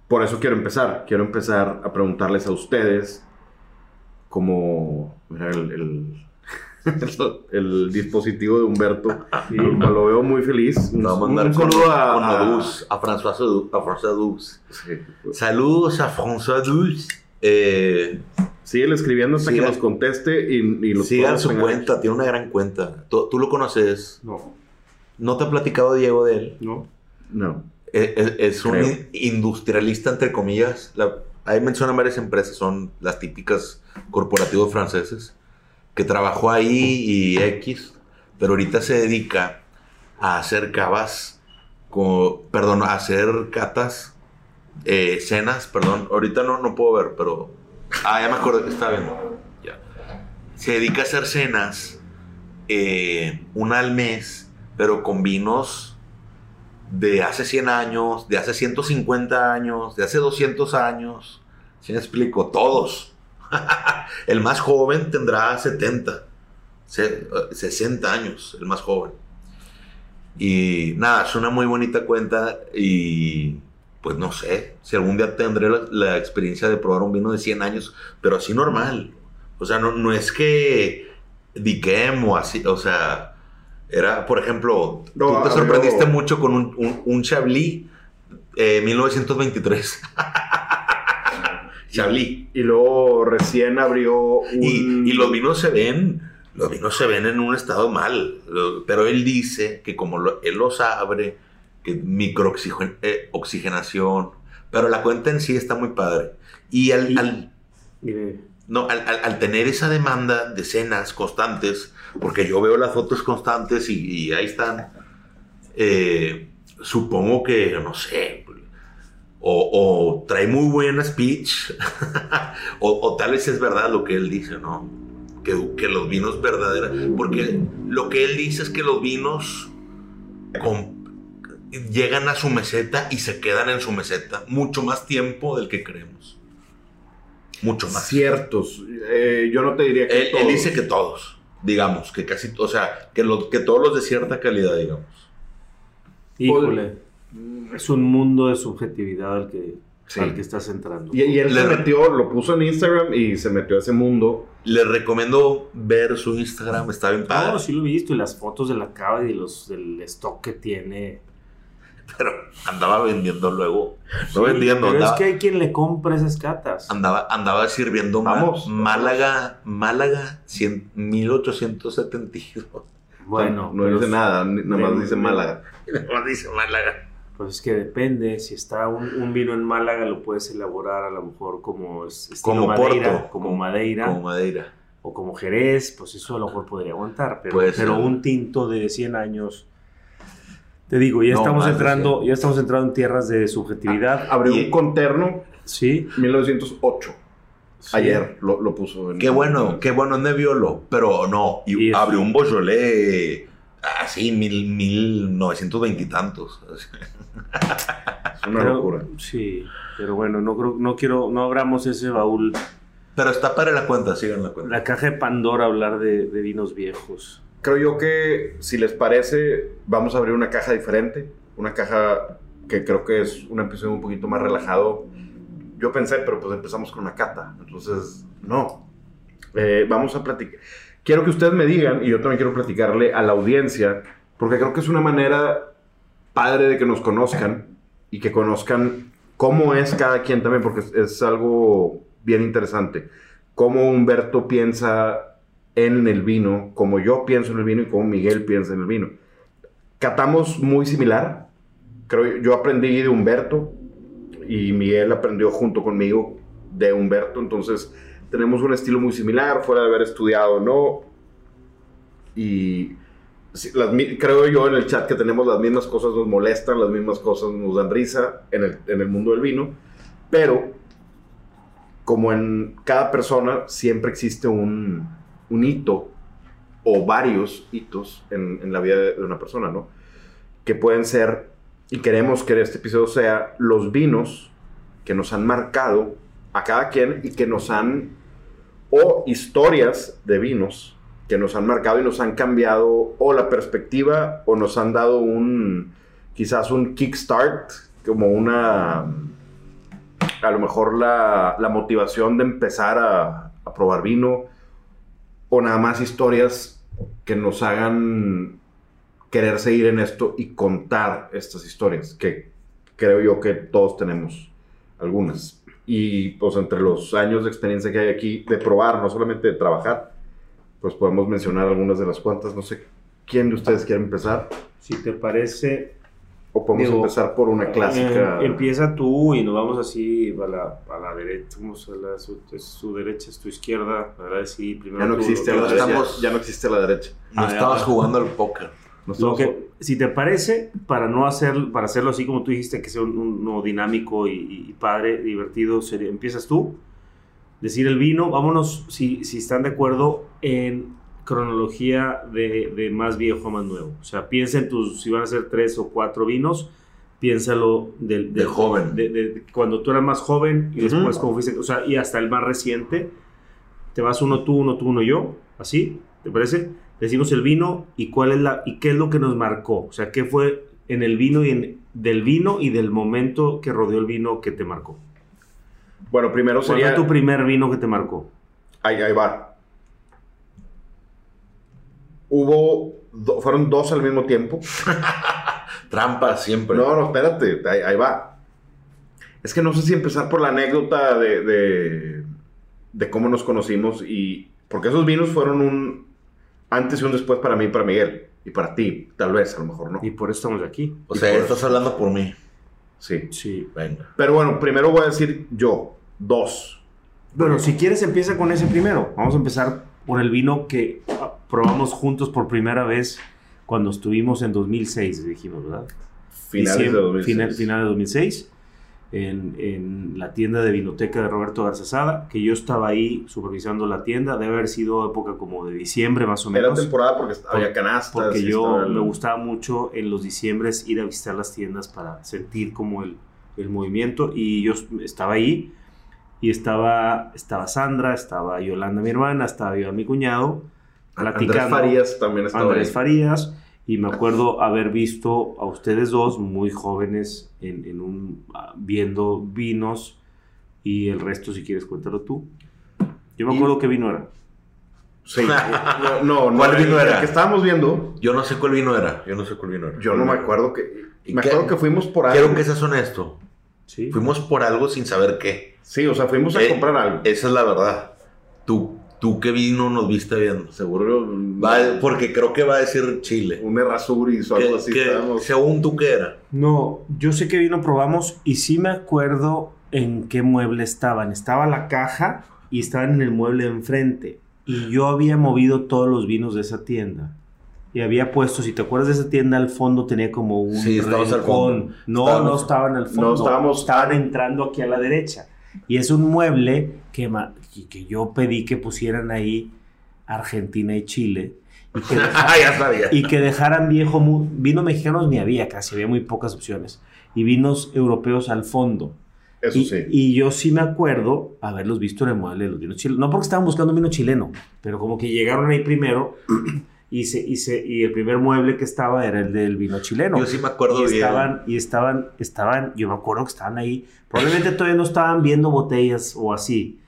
S2: por eso quiero empezar. Quiero empezar a preguntarles a ustedes como... Mira, el, el, el dispositivo de Humberto. Lo, lo veo muy feliz. Un,
S1: a
S2: un saludo a... a-
S1: Oduz, a François. A François Oduz.
S2: Sí.
S1: Saludos a François Oduz. Eh,
S2: Síguele escribiendo hasta que nos conteste y, y los
S1: sigan
S2: podamos
S1: su
S2: pegar.
S1: cuenta, tiene una gran cuenta. Tú, tú lo conoces.
S3: No,
S1: ¿No te ha platicado Diego de él?
S3: no.
S2: No.
S1: Eh, Es, es un
S2: Creo.
S1: industrialista, entre comillas. La- ahí mencionan varias empresas, son las típicas corporativos franceses, que trabajó ahí y X, pero ahorita se dedica a hacer cavas, co- perdón, a hacer catas, eh, cenas, perdón, ahorita no, no puedo ver, pero... Ah, ya me acuerdo estaba viendo. Ya. Se dedica a hacer cenas, eh, una al mes, pero con vinos de hace 100 años, de hace 150 años, de hace 200 años. ¿Sí me explico? Todos. el más joven tendrá 70, se- eh, 60 años, el más joven. Y nada, es una muy bonita cuenta y pues no sé, si algún día tendré la, la experiencia de probar un vino de 100 años, pero así normal. O sea, no, no es que diquem o así, o sea, era, por ejemplo,
S2: No,
S1: tú te sorprendiste mucho con un, un, un Chablis eh, 1923. Chablis.
S2: Y luego recién abrió un...
S1: Y, y los vinos se ven, los vinos se ven en un estado mal, pero él dice que como lo- él los abre, que microoxigenación, pero la cuenta en sí está muy padre. Y al,
S3: Y-
S1: al-
S3: Mire,
S1: no, al, al- al tener esa demanda de cenas constantes, porque yo veo las fotos constantes y, y ahí están, eh, supongo que, no sé, o, o trae muy buena speech, o, o tal vez es verdad lo que él dice, ¿no? Que, que los vinos verdaderos, porque lo que él dice es que los vinos con- llegan a su meseta y se quedan en su meseta mucho más tiempo del que creemos. Mucho más.
S2: ciertos. Eh, yo no te diría que
S1: Él, él
S2: todos.
S1: dice que todos, digamos, que casi, o sea, que, lo- que todos los de cierta calidad, digamos.
S3: híjole, es un mundo de subjetividad al que,
S2: Sí.
S3: al que estás entrando.
S2: Y, y él se
S1: Le-
S2: metió, lo puso en Instagram y se metió a ese mundo.
S1: Les recomiendo ver su Instagram, está bien padre.
S3: No, sí lo he visto y las fotos de la cava y de los, del stock que tiene.
S1: Pero andaba vendiendo luego.
S3: Sí,
S1: No vendiendo,
S3: pero
S1: andaba,
S3: es que hay quien le compra esas catas.
S1: andaba, andaba sirviendo
S2: Vamos.
S1: Málaga, Málaga, 100 1872.
S3: Bueno,
S2: no
S3: pero
S2: dice
S3: es-
S2: nada, nada más dice Málaga.
S1: No dice Málaga.
S3: Pues es que depende, si está un, un vino en Málaga lo puedes elaborar a lo mejor como
S1: Como
S3: Madeira,
S1: Porto,
S3: como,
S1: como-
S3: Madeira
S1: Como Madeira.
S3: o como Jerez, pues eso a lo mejor podría aguantar, pero, pero un tinto de 100 años te digo, ya
S1: No,
S3: estamos entrando,
S1: 100.
S3: ya estamos entrando en tierras de subjetividad.
S2: Abrió
S1: Y-
S2: un conterno
S3: Sí,
S2: 1908.
S3: sí.
S2: Ayer lo, lo puso en
S1: Qué bueno, qué bueno es Nebbiolo, pero no, y abrió un Beaujolais así, mil, mil novecientos veintitantos.
S2: Es una
S3: Pero-
S2: locura.
S3: Sí, pero bueno, no creo, no quiero, no abramos ese baúl,
S1: Pero está para la cuenta, sigan la cuenta.
S3: la caja de Pandora hablar de, de vinos viejos.
S2: Creo yo que, si les parece, vamos a abrir una caja diferente. Una caja que creo que es un episodio un poquito más relajado. Yo pensé, pero pues empezamos con una cata. Entonces, no. Eh, vamos a platicar. Quiero que ustedes me digan, y yo también quiero platicarle a la audiencia, porque creo que es una manera padre de que nos conozcan y que conozcan cómo es cada quien también, porque es, es algo bien interesante. Cómo Humberto piensa en el vino, como yo pienso en el vino y como Miguel piensa en el vino. Catamos muy similar. Creo yo aprendí de Humberto y Miguel aprendió junto conmigo de Humberto, entonces tenemos un estilo muy similar, fuera de haber estudiado, ¿no? Y las creo yo en el chat que tenemos las mismas cosas nos molestan, las mismas cosas nos dan risa en el, en el mundo del vino, pero como en cada persona siempre existe un, un hito o varios hitos en, la vida de, una persona, ¿no? Que pueden ser, y queremos que este episodio sea, los vinos que nos han marcado a cada quien y que nos han, o historias de vinos que nos han marcado y nos han cambiado o la perspectiva o nos han dado un, quizás un kickstart, como una, a lo mejor la, motivación de empezar a probar vino o nada más historias que nos hagan querer seguir en esto y contar estas historias, que creo yo que todos tenemos algunas. Y pues entre los años de experiencia que hay aquí, de probar, no solamente de trabajar, pues podemos mencionar algunas de las cuantas. No sé quién de ustedes quiere empezar.
S3: Si te parece,
S2: O podemos
S3: Digo,
S2: empezar por una clásica.
S3: Eh, empieza tú y nos vamos así a la, a la derecha. Vamos a la, su, es su derecha, es tu izquierda. ¿verdad? Sí, primero
S2: ya no
S3: tú,
S2: existe la derecha.
S1: estamos-
S2: Ya no existe a la derecha.
S1: No
S3: Ah,
S1: estabas jugando al póker.
S2: No
S3: Lo
S2: estamos-
S3: que, si te parece, para no hacer, para hacerlo así como tú dijiste, que sea un, un- uno dinámico y, y padre, divertido, sería- empiezas tú, decir el vino, vámonos, si, si están de acuerdo, en cronología de, de más viejo a más nuevo. O sea, piensa en tus, si van a ser tres o cuatro vinos, piénsalo del,
S1: De joven.
S3: de, de cuando tú eras más joven y después como fuiste, o sea, y hasta el más reciente, te vas uno tú, uno tú, uno yo, así, ¿te parece? Decimos el vino y cuál es la y qué es lo que nos marcó, o sea, qué fue en el vino y en, del vino y del momento que rodeó el vino que te marcó.
S2: Bueno, primero
S3: ¿Cuál
S2: sería.
S3: fue tu primer vino que te marcó?
S2: Ahí, ahí va. Hubo. do- fueron dos al mismo tiempo.
S1: Trampa siempre.
S2: No, no, espérate, ahí, ahí va. Es que no sé si empezar por la anécdota de, de, de cómo nos conocimos y... Porque esos vinos fueron un antes y un después para mí y para Miguel. Y para ti, tal vez, a lo mejor no.
S3: Y por eso estamos aquí.
S1: o sea, estás hablando por mí.
S2: Sí.
S3: Sí.
S1: Venga.
S2: Pero bueno, primero voy a decir yo, dos.
S3: Bueno, si quieres empieza con ese primero. Vamos a empezar por el vino que ah, probamos juntos por primera vez cuando estuvimos en 2006, dijimos, ¿verdad?
S2: Finales de 2006.
S3: Final, final de 2006, en, en la tienda de vinoteca de Roberto Garza Sada, que yo estaba ahí supervisando la tienda, debe haber sido época como de diciembre más o
S2: Era
S3: menos.
S2: temporada porque había canastas.
S3: Porque yo me gustaba mucho en los diciembres ir a visitar las tiendas para sentir como el, el movimiento y yo estaba ahí y estaba, estaba Sandra, estaba Yolanda mi hermana, estaba yo mi cuñado
S2: Andrés
S3: platicando.
S2: Farías también estaba
S3: Andrés
S2: ahí.
S3: Farías y me acuerdo haber visto a ustedes dos muy jóvenes en, en un ah, viendo vinos y el resto si quieres cuéntalo tú. Yo me
S2: Y-
S3: acuerdo qué vino era.
S2: Sí. No, no, no,
S1: ¿Cuál vino
S2: el
S1: era?
S2: que estábamos viendo,
S1: Yo no sé cuál vino era. Yo no sé cuál vino era.
S2: yo no me acuerdo que...
S1: ¿Y
S2: Me
S1: qué?
S2: acuerdo que fuimos por algo.
S1: Quiero que seas honesto.
S3: Sí.
S1: Fuimos por algo sin saber qué.
S2: Sí, o sea, fuimos a
S1: Eh,
S2: comprar algo.
S1: Esa es la verdad. Tú, tú qué vino nos viste viendo.
S2: Seguro...
S1: Va- porque creo que va a decir Chile.
S2: Un Errázuriz o algo
S1: Que-
S2: así.
S1: que- según tú qué era.
S3: No, yo sé qué vino probamos y sí me acuerdo en qué mueble estaban. Estaba la caja y estaban en el mueble de enfrente. Y yo había movido todos los vinos de esa tienda. Y había puesto, si te acuerdas de esa tienda, al fondo tenía como un
S1: Sí, estábamos al
S3: rincón.
S1: fondo.
S3: No,
S1: Estábamos-
S3: no estaban al fondo.
S2: No, estábamos-
S3: Estaban entrando aquí a la derecha. Y es un mueble que, que- yo pedí que pusieran ahí Argentina y Chile. Y que dejaran-
S1: ya sabía.
S3: y que dejaran viejo vino mexicanos ni había casi había muy pocas opciones y vinos europeos al fondo
S2: Eso
S3: y,
S2: sí.
S3: y yo sí me acuerdo haberlos visto en el mueble de los vinos chilenos no porque estaban buscando un vino chileno pero como que llegaron ahí primero y se, y se- y el primer mueble que estaba era el del vino chileno
S1: Yo sí me acuerdo
S3: y
S1: bien.
S3: estaban y estaban estaban yo me acuerdo que estaban ahí probablemente todavía no estaban viendo botellas o así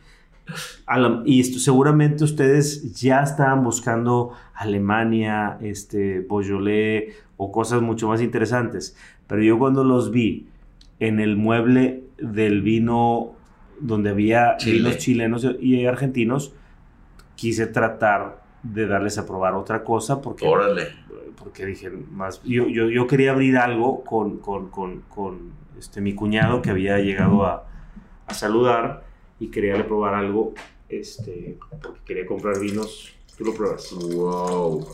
S3: la- y esto- seguramente ustedes ya estaban buscando Alemania, este, Beaujolais o cosas mucho más interesantes. Pero yo cuando los vi en el mueble del vino donde había
S1: Chile.
S3: vinos chilenos y argentinos, quise tratar de darles a probar otra cosa porque,
S1: Órale.
S3: porque dije más yo, yo, yo quería abrir algo con, con, con, con, este, mi cuñado que había llegado a, a saludar y quería darle probar algo este, porque quería comprar vinos tú lo pruebas
S1: Wow.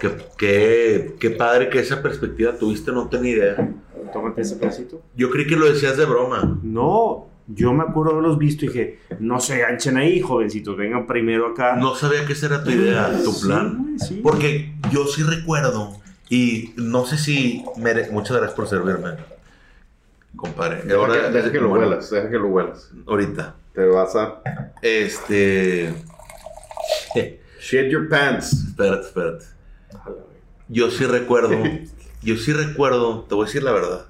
S1: Qué, qué, qué padre que esa perspectiva tuviste, no tenía idea.
S3: Tómate ese pedacito.
S1: Yo creí que lo decías de broma.
S3: No, yo me acuerdo de haberlos visto y dije, no se ganchen ahí, jovencitos, vengan primero acá.
S1: No sabía que esa era tu idea, tu
S3: Sí,
S1: plan.
S3: sí.
S1: Porque yo sí recuerdo, y no sé si... mere- Muchas gracias por servirme, compadre.
S2: Deja,
S1: Ahora-
S2: que, deja que lo
S1: bueno,
S2: huelas, deja que lo huelas.
S1: Ahorita.
S2: Te vas a...
S1: Este...
S2: Shit your pants.
S1: Espérate, espérate. Yo sí recuerdo, yo sí recuerdo, te voy a decir la verdad,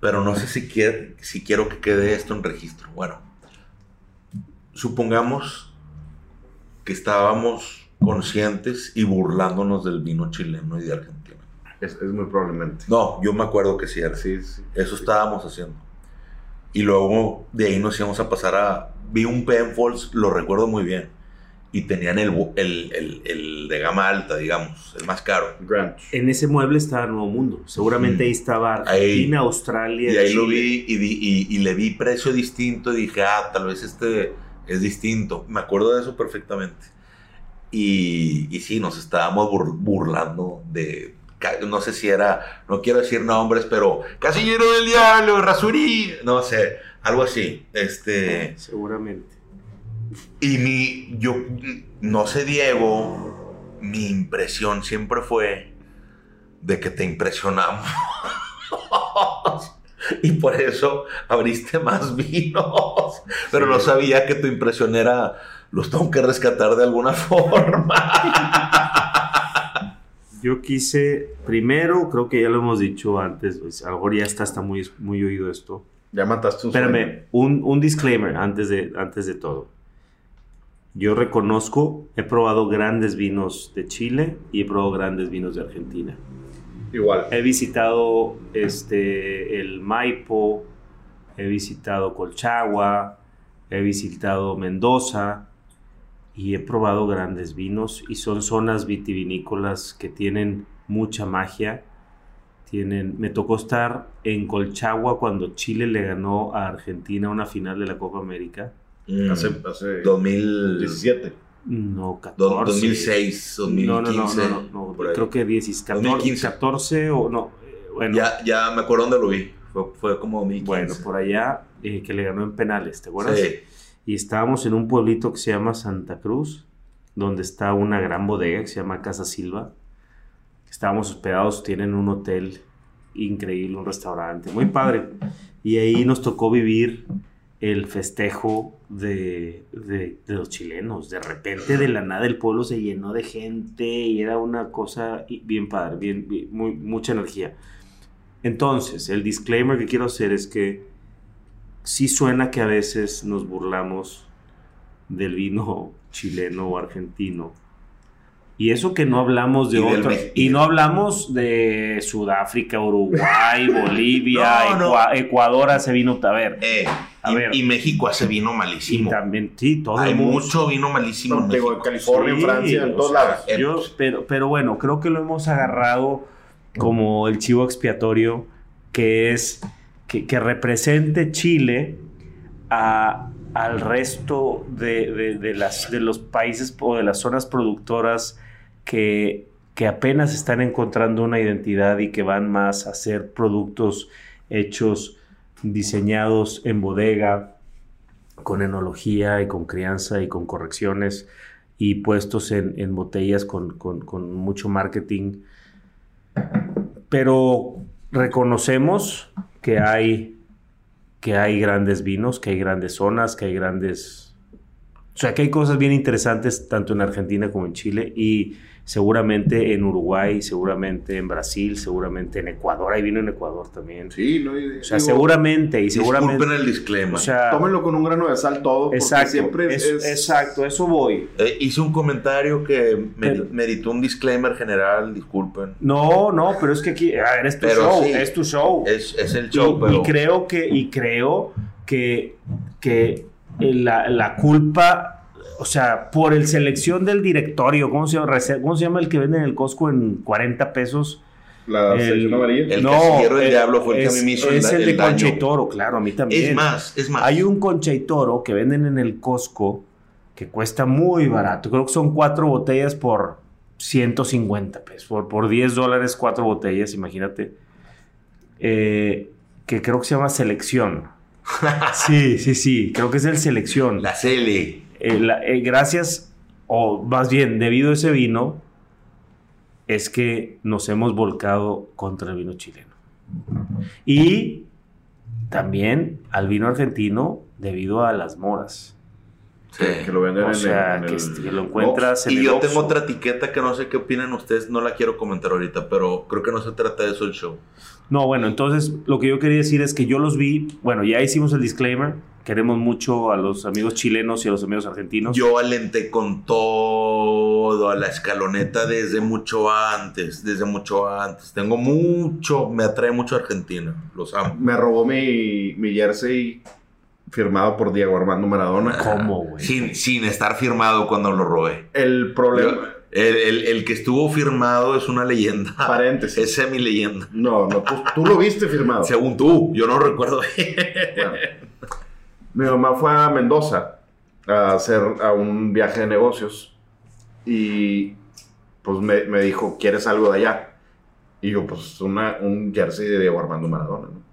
S1: pero no sé si quiero, si quiero que quede esto en registro. Bueno, supongamos que estábamos conscientes y burlándonos del vino chileno y de Argentina.
S2: Es, es muy probablemente.
S1: No, yo me acuerdo que sí era.
S2: Sí, sí.
S1: Eso estábamos haciendo. Y luego de ahí nos íbamos a pasar a... Vi un Penfolds, lo recuerdo muy bien. Y tenían el, bu- el, el, el de gama alta, digamos, el más caro.
S3: En ese mueble estaba Nuevo Mundo. Seguramente
S1: Mm.
S3: ahí estaba
S1: Ahí.
S3: Argentina, Australia.
S1: Y ahí lo vi y, di- y- y le vi precio distinto y dije, ah, tal vez este es distinto. Me acuerdo de eso perfectamente. Y, y sí, nos estábamos bur- burlando de, no sé si era, no quiero decir nombres, pero Casillero del Diablo, Rasurí, no sé, algo así. Este,
S3: Seguramente.
S1: Y mi, yo, no sé, Diego, mi impresión siempre fue de que te impresionamos. y por eso abriste más vinos. Pero no sabía que tu impresión era, los tengo que rescatar de alguna forma.
S3: Yo quise, primero, creo que ya lo hemos dicho antes, pues, a lo mejor ya está, está muy, muy oído esto.
S2: Ya mataste un sueño.
S3: Espérame, un, un disclaimer antes de, antes de todo. Yo reconozco, he probado grandes vinos de Chile y he probado grandes vinos de Argentina.
S2: Igual.
S3: He visitado este, el Maipo, he visitado Colchagua, he visitado Mendoza y he probado grandes vinos y son zonas vitivinícolas que tienen mucha magia. Tienen, me tocó estar en Colchagua cuando Chile le ganó a Argentina una final de la Copa América.
S1: Mm,
S2: Hace, hace
S1: 2017,
S2: 17.
S3: No, 14.
S1: 2006, 2015.
S3: No, no, no, no, no, creo que 10, 14,
S1: 2015.
S3: 14 o no. eh, Bueno,
S1: Ya, ya me acuerdo dónde lo vi. Fue, fue como 2015.
S3: Bueno, por allá, eh, que le ganó en penales, ¿te acuerdas?
S1: Sí.
S3: Y estábamos en un pueblito que se llama Santa Cruz, donde está una gran bodega que se llama Casa Silva. Estábamos hospedados, tienen un hotel increíble, un restaurante, muy padre. Y ahí nos tocó vivir el festejo de, de- los chilenos. De repente, de la nada, el pueblo se llenó de gente y era una cosa bien padre, bien, bien- muy, mucha energía. Entonces, el disclaimer que quiero hacer es que sí suena que a veces nos burlamos del vino chileno o argentino. Y eso que no hablamos de
S1: Y del
S3: otro.
S1: me-
S3: Y no hablamos de Sudáfrica, Uruguay, Bolivia,
S1: No, no.
S3: Ecua- Ecuador hace vino. A ver.
S1: Eh,
S3: A
S1: y,
S3: ver.
S1: y México hace vino
S3: Y
S1: malísimo.
S3: también, sí, todo
S1: Hay mucho vino malísimo en
S2: No,
S1: México.
S2: en California,
S3: Sí,
S2: Francia, en todos lados.
S1: Eh,
S3: Yo, pero, pero bueno, creo que lo hemos agarrado como el chivo expiatorio, que es que, que represente Chile a- al resto de, de- de las, de los países o de las zonas productoras que, que apenas están encontrando una identidad y que van más a ser productos hechos, diseñados en bodega, con enología y con crianza y con correcciones y puestos en, en botellas con, con- con mucho marketing. Pero reconocemos que hay, que hay grandes vinos, que hay grandes zonas, que hay grandes... O sea, que hay cosas bien interesantes tanto en Argentina como en Chile y seguramente en Uruguay, seguramente en Brasil, seguramente en Ecuador. Hay vino en Ecuador también.
S2: Sí, no, y-
S3: O sea,
S2: digo,
S3: seguramente y seguramente...
S1: Disculpen el disclaimer.
S3: O sea,
S2: Tómenlo con un grano de sal todo, porque
S3: exacto,
S2: siempre es,
S3: es-
S2: es-
S3: exacto, eso voy.
S1: Eh, hice un comentario que
S3: Pero-
S1: meritó un disclaimer general, disculpen.
S3: No, no, pero es que aquí, a ver, es tu
S1: Pero
S3: show,
S1: sí.
S3: es tu show.
S1: Es, es el
S3: Y-
S1: show,
S3: y,
S1: pero...
S3: creo que, y creo que, que la, la culpa, o sea, por el selección del directorio, ¿cómo se llama? Rece- ¿Cómo se llama el que vende en el Costco en 40 pesos?
S2: la
S3: el-
S2: sección amarilla.
S1: el casillero del
S3: el-
S1: diablo fue el que a mí
S3: es-
S1: me hizo el
S3: Es el,
S1: el
S3: de. Concha y Toro, claro, a mí también.
S1: Es más, es más.
S3: Hay un Concha y Toro que venden en el Costco que cuesta muy barato. Creo que son cuatro botellas por 150 pesos. Por, por 10 dólares, cuatro botellas, imagínate. Eh, que creo que se llama Selección. Sí, sí, sí. Creo que es el Selección.
S1: La Cele.
S3: Eh, la- eh, gracias, o más bien, debido a ese vino, es que nos hemos volcado contra el vino chileno. Y también al vino argentino debido a las moras.
S1: Sí.
S2: Que lo venden
S3: O
S2: en,
S3: sea,
S2: en
S3: que,
S2: el-
S3: que lo encuentras en
S1: Y
S3: el
S1: yo
S3: Oxxo.
S1: tengo otra etiqueta que no sé qué opinan ustedes, no la quiero comentar ahorita, pero creo que no se trata de eso el show.
S3: No, bueno, entonces lo que yo quería decir es que yo los vi, bueno, ya hicimos el disclaimer, queremos mucho a los amigos chilenos y a los amigos argentinos.
S1: Yo alenté con todo a la escaloneta desde mucho antes, desde mucho antes. Tengo mucho, me atrae mucho Argentina, los amo.
S2: Me robó mi, mi jersey firmado por Diego Armando Maradona.
S3: ¿Cómo, güey?
S1: Sin, sin estar firmado cuando lo robé.
S2: El problema...
S1: El, el- el que estuvo firmado es una leyenda.
S2: Paréntesis.
S1: Es semi leyenda.
S2: No, no, tú, tú lo viste firmado.
S1: Según tú, yo no recuerdo.
S2: Bueno. Mi mamá fue a Mendoza a hacer a un viaje de negocios y pues me, me dijo, ¿quieres algo de allá? Y yo, pues una, un jersey de Diego Armando Maradona, ¿no?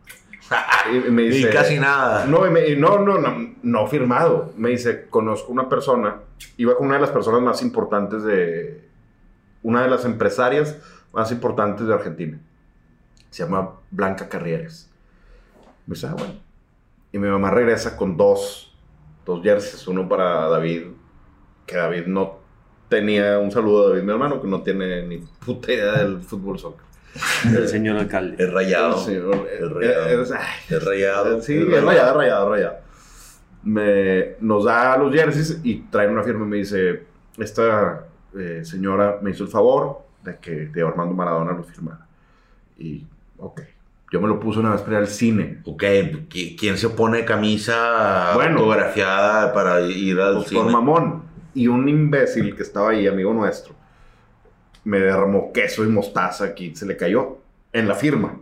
S2: Y me dice,
S1: casi nada.
S2: No, y me- y no, no, no, no firmado. Me dice, conozco una persona, iba con una de las personas más importantes de, una de las empresarias más importantes de Argentina. Se llama Blanca Carrieres. Me dice, ah, bueno. Y mi mamá regresa con dos, dos jerseys, uno para David, que David no tenía, un saludo a David, mi hermano, que no tiene ni puta idea del fútbol soccer.
S3: El señor alcalde.
S1: Es rayado.
S2: Sí,
S1: Es rayado.
S2: es- ay,
S1: Es rayado.
S2: Sí, es rayado, rayado, rayado. Me, nos da los jerseys y trae una firma y me dice, esta eh, señora me hizo el favor de que de Armando Maradona lo firmara. Y, ok. Yo me lo puse una vez para ir al cine.
S1: Ok, ¿qui- ¿quién se pone camisa
S2: Bueno.
S1: autografiada para ir al
S2: Pues,
S1: cine?
S2: por mamón. Y un imbécil que estaba ahí, amigo nuestro, me derramó queso y mostaza aquí, se le cayó en la firma.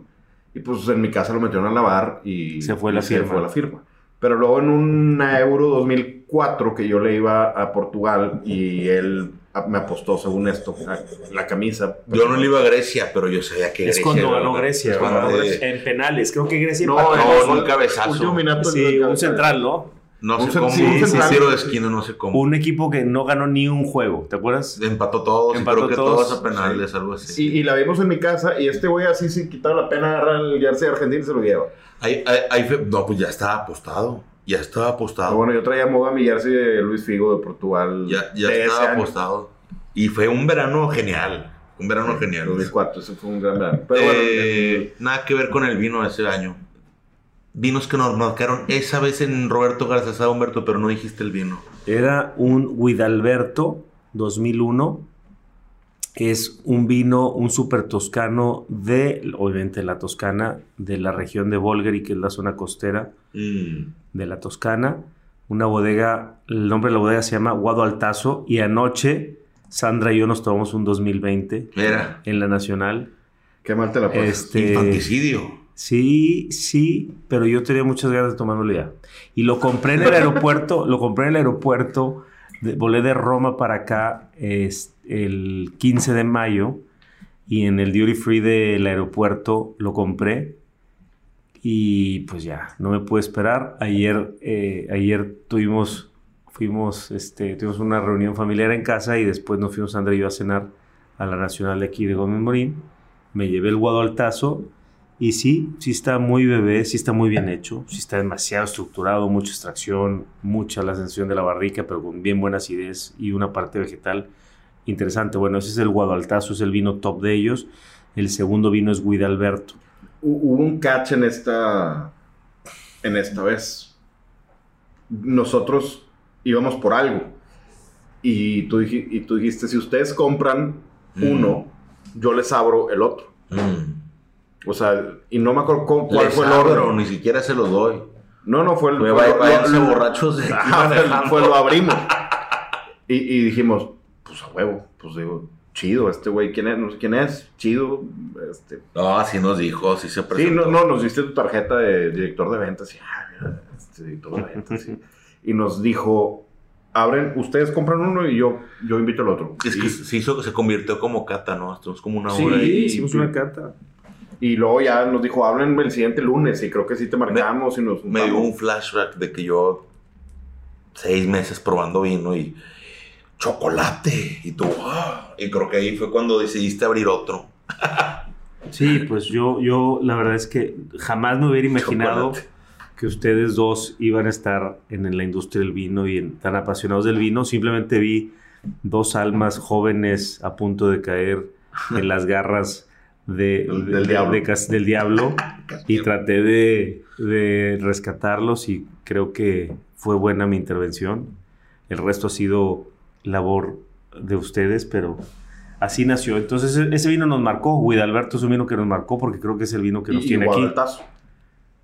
S2: Y pues en mi casa lo metieron a lavar y
S3: Se fue la
S2: y
S3: firma.
S2: fue la firma. Pero luego en una Euro 2004 que yo le iba a Portugal y él me apostó, según esto, a la camisa.
S1: Yo no le iba a Grecia, pero yo sabía que
S3: Es
S1: Grecia
S3: cuando
S1: era-
S3: ganó Grecia,
S1: es cuando
S3: ¿verdad?
S1: Grecia.
S3: En penales, creo que Grecia
S2: No.
S1: No,
S2: fue
S1: un cabezazo.
S3: Sí, un central, ¿no?
S1: No
S2: Un
S1: sé cómo.
S2: sí,
S1: un tiro de esquina, no sé cómo.
S3: Un equipo que no ganó ni un juego, ¿te acuerdas?
S1: Empató todos.
S3: Empató
S1: creo que
S3: todos.
S1: todos a penales, algo así.
S2: Y, y la vimos en mi casa y este güey así sin quitar la pena agarra el jersey de Argentina y se lo lleva.
S1: Ahí- ahí- ahí fue- no, pues ya estaba apostado. Ya estaba apostado.
S2: Ah, bueno, yo traía moda mi jersey de Luis Figo de Portugal.
S1: ya ya
S2: de
S1: estaba apostado. Y fue un verano genial. Un verano genial.
S2: 2004, ese fue un gran verano. Pero bueno,
S1: Eh, nada que ver con el vino de ese año. Vinos que nos marcaron esa vez en Roberto García Humberto, pero no dijiste el vino.
S3: Era un Guidalberto 2001. Es un vino, un super toscano de, obviamente, la Toscana, de la región de Bolgheri, que es la zona costera
S1: Mm.
S3: de la Toscana. Una bodega, el nombre de la bodega se llama Guado Altazo. Y anoche, Sandra y yo nos tomamos un 2020
S1: Mira,
S3: en la Nacional.
S2: qué mal te la pasas.
S3: Este,
S1: infanticidio.
S3: Sí, sí, pero yo tenía muchas ganas de tomármelo ya. Y lo compré en el aeropuerto, lo compré en el aeropuerto, de- volé de Roma para acá es, el 15 de mayo y en el duty free del aeropuerto lo compré y pues ya, no me pude esperar. Ayer, eh, ayer tuvimos, fuimos, este, tuvimos una reunión familiar en casa y después nos fuimos André y yo a cenar a la Nacional de aquí de Gómez Morín. Me llevé el guado al tazo y sí, sí está muy bebé, sí está muy bien hecho, sí está demasiado estructurado, mucha extracción, mucha la sensación de la barrica, pero con bien buena acidez y una parte vegetal interesante. Bueno, ese es el Guadaltazo, es el vino top de ellos. El segundo vino es Guidalberto.
S2: Hu- Hubo un catch en esta, en esta vez. Nosotros íbamos por algo. Y tú, dij- y tú dijiste, si ustedes compran
S1: Mm.
S2: uno, yo les abro el otro.
S1: Mm.
S2: O sea, y no me acuerdo cu- cuál
S1: Les
S2: fue el
S1: abro,
S2: orden.
S1: ni siquiera se los doy.
S2: No, no, fue el...
S1: Fue,
S2: fue
S1: vaya-
S2: lo- lo-
S1: borrachos de
S2: Ajá, fue- lo abrimos. Y, y dijimos, pues a huevo, pues digo, chido, este güey, ¿quién es? No sé quién es, chido, este...
S1: No, así nos dijo, así se
S2: Sí,
S1: presentó.
S2: no, no, nos diste tu tarjeta de director de ventas y, ah, mira, este director de ventas. y- y nos dijo, abren, ustedes compran uno y yo, yo invito al otro.
S1: Es que
S2: Y-
S1: se hizo, se convirtió como cata, ¿no? Estamos como una
S2: Sí,
S1: hora ahí.
S3: hicimos una carta.
S2: Y luego ya nos dijo, hablen el siguiente lunes. Y creo que sí te marcamos y nos
S1: Me dio un flashback de que yo seis meses probando vino y chocolate. Y tú, "Ah". Y creo que ahí fue cuando decidiste abrir otro.
S3: Sí, pues yo, yo la verdad es que jamás me hubiera imaginado
S1: Chocolate.
S3: que ustedes dos iban a estar en, la industria del vino y en- tan apasionados del vino. Simplemente vi dos almas jóvenes a punto de caer en las garras de-
S2: Del-
S3: de-
S2: del
S3: de-
S2: diablo.
S3: de del diablo y traté de, de rescatarlos y creo que fue buena mi intervención. El resto ha sido labor de ustedes, pero así nació. Entonces e- ese vino nos marcó. Guidalberto es un vino que nos marcó porque creo que es el vino que nos
S2: Y-
S3: tiene
S2: y
S3: aquí.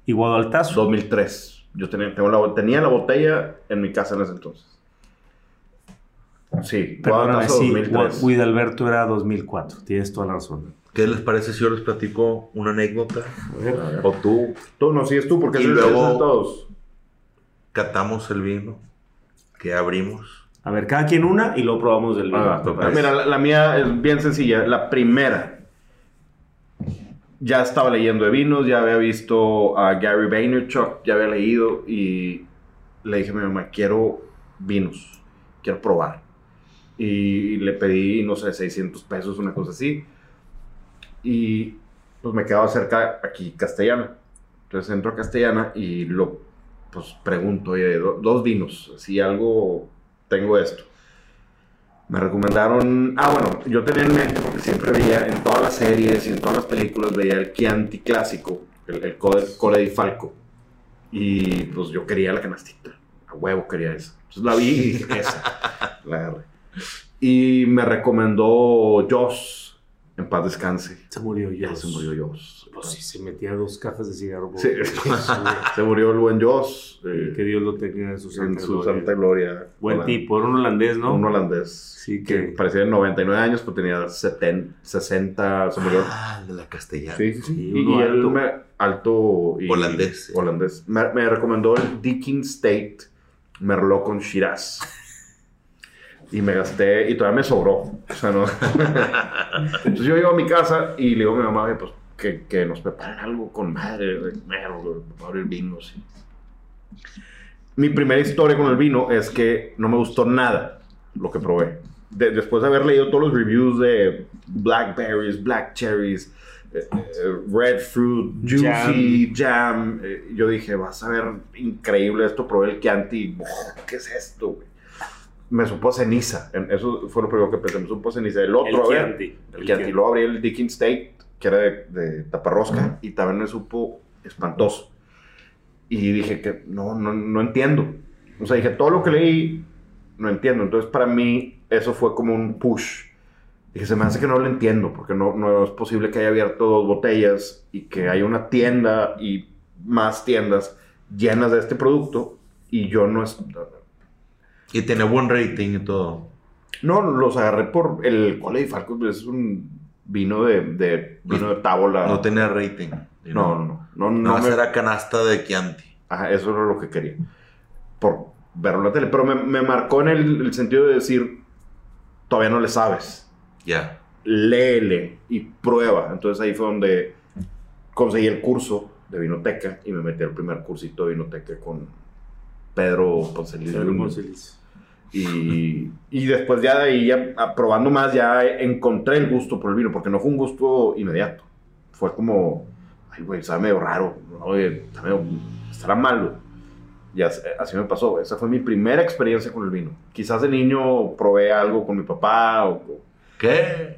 S3: Y Guadaltazo.
S2: 2003. Yo tenía, tengo la, tenía la botella en mi casa en ese entonces. Sí,
S3: Perdóname,
S2: Guadaltazo
S3: sí,
S2: 2003.
S3: Gua- Guidalberto era 2004. Tienes toda la razón.
S1: ¿Qué les parece si yo les platico una anécdota? O tú
S2: Tú no sigues tú porque
S1: Y
S2: es el-
S1: luego-
S2: es de todos.
S1: catamos el vino que abrimos.
S3: A ver, cada quien una y luego probamos del vino.
S2: Ah,
S3: ¿te parece?
S2: mira, la, la mía es bien sencilla. La primera. Ya estaba leyendo de vinos, ya había visto a Gary Vaynerchuk, ya había leído y le dije a mi mamá, quiero vinos, quiero probar. Y le pedí, no sé, 600 pesos, una cosa así. Y pues me quedaba cerca aquí, Castellana. Entonces entro a Castellana y lo, pues pregunto, oye, do- dos vinos, si algo tengo esto. Me recomendaron. Ah, bueno, yo tenía en mente, porque siempre veía en todas las series y en todas las películas, veía el Chianti clásico, el, el Cole, di Falco. Y pues yo quería la canastita. A huevo quería esa. Entonces la vi y dije, esa. La agarré. Y me recomendó Joss. En paz descanse.
S3: Se murió ya.
S2: Ya se murió Joss.
S3: Pues sí, se metía dos cajas de cigarro. por-
S2: Sí. Se murió el buen Joss. eh,
S3: Que Dios lo tenga en su santa
S2: en su
S3: gloria.
S2: santa gloria.
S3: Buen
S2: Hola.
S3: tipo, era un holandés, ¿no?
S2: Un holandés.
S3: Sí,
S2: que
S3: que...
S2: parecía de 99 años, pues tenía 70, 60, se murió.
S1: Ah, de la castellana.
S2: Sí, sí, Y, y él
S3: alto.
S2: me, alto y
S1: Holandés.
S2: holandés. Me, me recomendó el Deakin State Merlot con Shiraz. Y me gasté, y todavía me sobró. O sea, no. Entonces yo iba a mi casa y le digo a mi mamá, "Oye, pues que, que nos preparen algo con madre, para abrir vinos. Mi primera historia con el vino es que no me gustó nada lo que probé. De- después de haber leído todos los reviews de blackberries, black cherries, eh, eh, red fruit, juicy, jam, eh, yo dije, vas a ver increíble esto. Probé el Chianti, "Oh, ¿qué es esto? güey?". Me supo ceniza. En- Eso fue lo primero que pensé, me supo ceniza. El otro, a ver,
S3: Chianti.
S2: el
S3: El
S2: Chianti.
S3: Chianti.
S2: Luego abrí el Dickin State, que era de, de taparrosca, y también me supo espantoso. Y dije que no, no, no entiendo. O sea, dije, todo lo que leí, no entiendo. Entonces, para mí, eso fue como un push. Dije, se me hace que no lo entiendo, porque no, no es posible que haya abierto dos botellas y que haya una tienda y más tiendas llenas de este producto y yo no es...
S1: Y tenía buen rating y todo.
S2: No, los agarré por el Cole de Falco, es un vino de, de vino de tábola.
S1: No tenía rating.
S2: no, no, no, no, no
S1: No, era canasta de Chianti.
S2: Ajá, eso era lo que quería. Por verlo en la tele. Pero me, me marcó en el, el sentido de decir, todavía no le sabes.
S1: Ya.
S2: Léele y prueba. Entonces ahí fue donde conseguí el curso de vinoteca y me metí al primer cursito de vinoteca con Pedro Poncelis.
S3: Pedro
S2: Jr.
S3: Moncelis.
S2: Y, y después ya de ahí, ya, probando más, ya encontré el gusto por el vino, porque no fue un gusto inmediato. Fue como, ay, güey, sabe medio raro, oye, está medio- estará malo. Y así, así me pasó, esa fue mi primera experiencia con el vino. Quizás de niño probé algo con mi papá o... o-
S1: ¿Qué?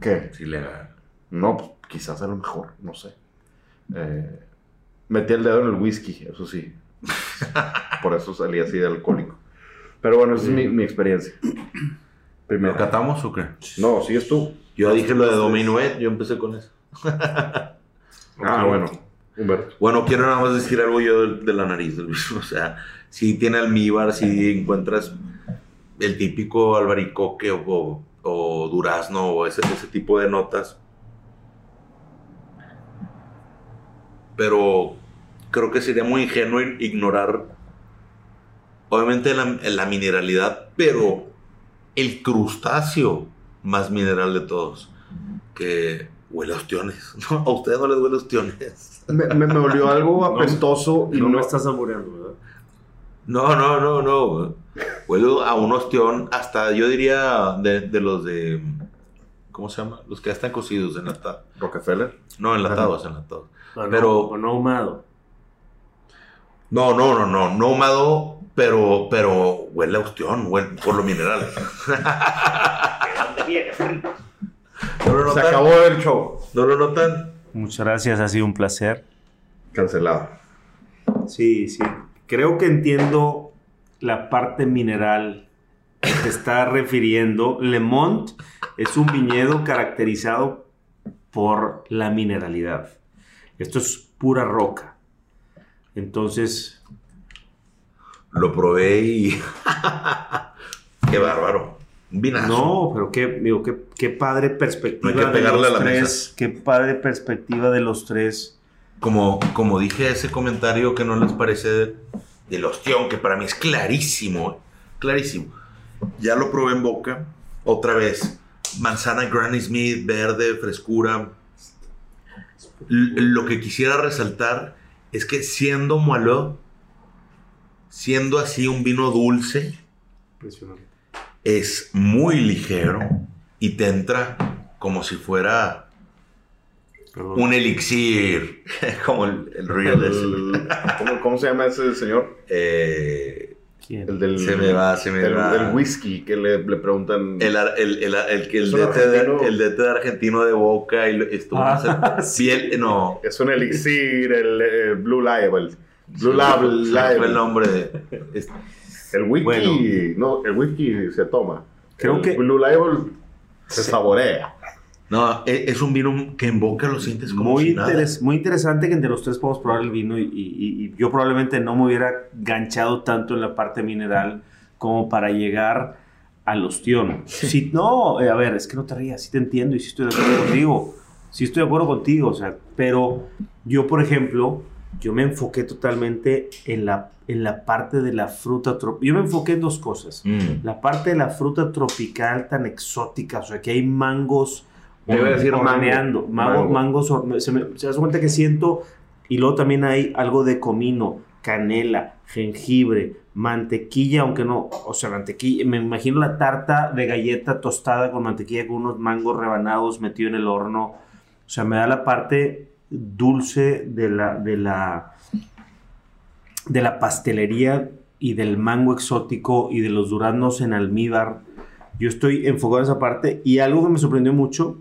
S2: ¿Qué?
S1: Sí, legal.
S2: No, pues, quizás a lo mejor, no sé. Eh, metí el dedo en el whisky, eso sí. Por eso salí así de alcohólico. Pero bueno, esa es mi, mi experiencia.
S1: ¿Lo
S2: Primero.
S1: catamos o qué?
S2: No, sigues tú.
S1: Yo dije lo de Dominuet, yo empecé con eso.
S2: Ah,
S3: Ok.
S2: bueno. Humberto.
S1: Bueno, quiero nada más decir algo yo de, de la nariz del. O sea, si tiene almíbar, si encuentras el típico albaricoque o, o- o durazno o ese, ese tipo de notas. Pero creo que sería muy ingenuo ignorar obviamente la, la mineralidad, pero el crustáceo más mineral de todos, que huele a ostiones. ¿no? A ustedes no les huele a ostiones.
S2: Me, me, me olió algo apestoso y
S3: no,
S2: no,
S3: me estás saboreando, ¿verdad?
S1: No, no, no, no. Huele a un ostión, hasta yo diría de, de los de. ¿Cómo se llama? Los que ya están cocidos, enlatados.
S2: Rockefeller.
S1: No, enlatados, enlatados.
S3: O
S1: Pero-
S3: no, o no ahumado.
S1: No, no, no, no, no ahumado, pero, pero huele a ostión, huele por lo mineral. ¿No lo
S2: Se
S1: notan?
S2: acabó el show.
S1: ¿No lo notan?
S3: Muchas gracias, ha sido un placer.
S2: Cancelado.
S3: Sí, sí. Creo que entiendo la parte mineral que te está refiriendo. Le Mont es un viñedo caracterizado por la mineralidad. Esto es pura roca. Entonces,
S1: Lo probé y. ¡Qué bárbaro! Un vinazo.
S3: no, pero qué, digo, qué, qué padre perspectiva
S1: No hay que
S3: de
S1: pegarle
S3: los
S1: a la
S3: tres.
S1: mesa.
S3: Qué padre perspectiva de los tres.
S1: Como, como dije ese comentario que no les parece de- del ostión, que para mí es clarísimo, clarísimo. Ya lo probé en boca, otra vez. Manzana Granny Smith, verde, frescura. L- lo que quisiera resaltar es que siendo Moilot, siendo así un vino dulce,
S3: Impresionante.
S1: es muy ligero y te entra como si fuera
S3: Perdón.
S1: un elixir, como el, el real ese.
S2: El- ¿cómo, cómo se llama ese señor?
S1: Eh,
S3: ¿Quién?
S2: El del,
S1: Se me va, se me
S2: el,
S1: va.
S2: del whisky que le, le preguntan.
S1: el, el, el, el, el DT de,
S2: argentino.
S1: el DT de argentino de Boca y estuvo
S3: Ah, sí.
S1: piel, no,
S2: Es un elixir, el, eh, Blue Label. Blue
S1: se
S2: Label.
S1: me fue
S2: Label.
S1: el nombre de es-
S2: El whisky,
S3: Bueno.
S2: no, el whisky se toma.
S3: Creo
S2: el
S3: que-
S2: Blue Label se saborea.
S1: No, e- es un vino que en Boca lo sientes como
S3: Muy,
S1: si nada.
S3: interes- muy interesante que entre los tres podamos probar el vino y, y- y yo probablemente no me hubiera ganchado tanto en la parte mineral como para llegar al ostión. Si, no, eh, a ver, es que no te rías, sí te entiendo y sí estoy de acuerdo contigo. Sí estoy de acuerdo contigo, o sea, pero yo, por ejemplo, yo me enfoqué totalmente en la, en la parte de la fruta tropical. Yo me enfoqué en dos cosas.
S1: Mm.
S3: La parte de la fruta tropical tan exótica, o sea, que hay mangos
S2: Debe decir mango.
S3: horneando, mango-
S2: Mango.
S3: se, me, se das cuenta que siento, y luego también hay algo de comino, canela, jengibre, mantequilla, aunque no, o sea, mantequilla, me imagino la tarta de galleta tostada con mantequilla con unos mangos rebanados metido en el horno, o sea, me da la parte dulce de la, de la, de la pastelería y del mango exótico y de los duraznos en almíbar. Yo estoy enfocado en esa parte y algo que me sorprendió mucho,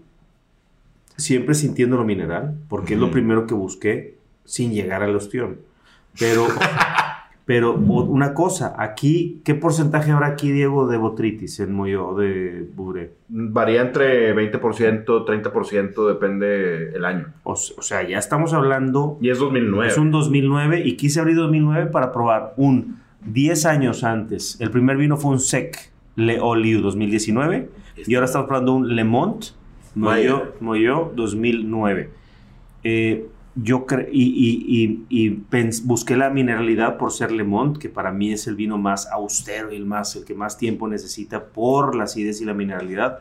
S3: siempre sintiendo lo mineral, porque es lo primero que busqué sin llegar al ostión. Pero, pero una cosa, aquí, ¿qué porcentaje habrá aquí, Diego, de botritis en Moyo de Bubre?
S2: Varía entre 20%, 30%, depende el año.
S3: O, o sea, ya estamos hablando
S2: Y es 2009.
S3: Es un 2009 y quise abrir 2009 para probar un 10 años antes. El primer vino fue un Sec Le Oliu 2019 y ahora estamos probando un Le Mont Moyo, Moyo 2009. Eh, yo cre- y, y- y- y busqué la mineralidad por ser Le Mont, que para mí es el vino más austero y el, más, el que más tiempo necesita por la acidez y la mineralidad.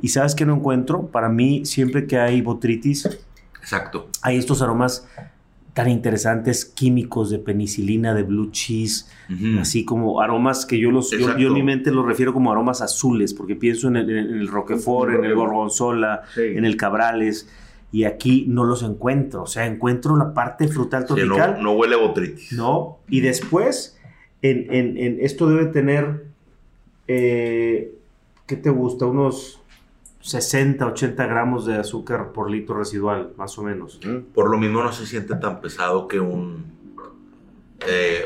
S3: Y sabes que no encuentro, para mí siempre que hay botritis,
S1: Exacto.
S3: hay estos aromas tan interesantes químicos de penicilina, de blue cheese, así como aromas que yo los yo, en mi mente los refiero como aromas azules, porque pienso en el, en el Roquefort, en el Gorgonzola,
S2: Sí.
S3: en el Cabrales, y aquí no los encuentro, o sea, encuentro la parte frutal
S1: Sí, no,
S3: tropical,
S1: no huele a botritis.
S3: ¿no? Y después, en, en- en- esto debe tener, eh, ¿qué te gusta? Unos 60, 80 gramos de azúcar por litro residual, más o menos.
S1: Por lo mismo no se siente tan pesado que un. eh,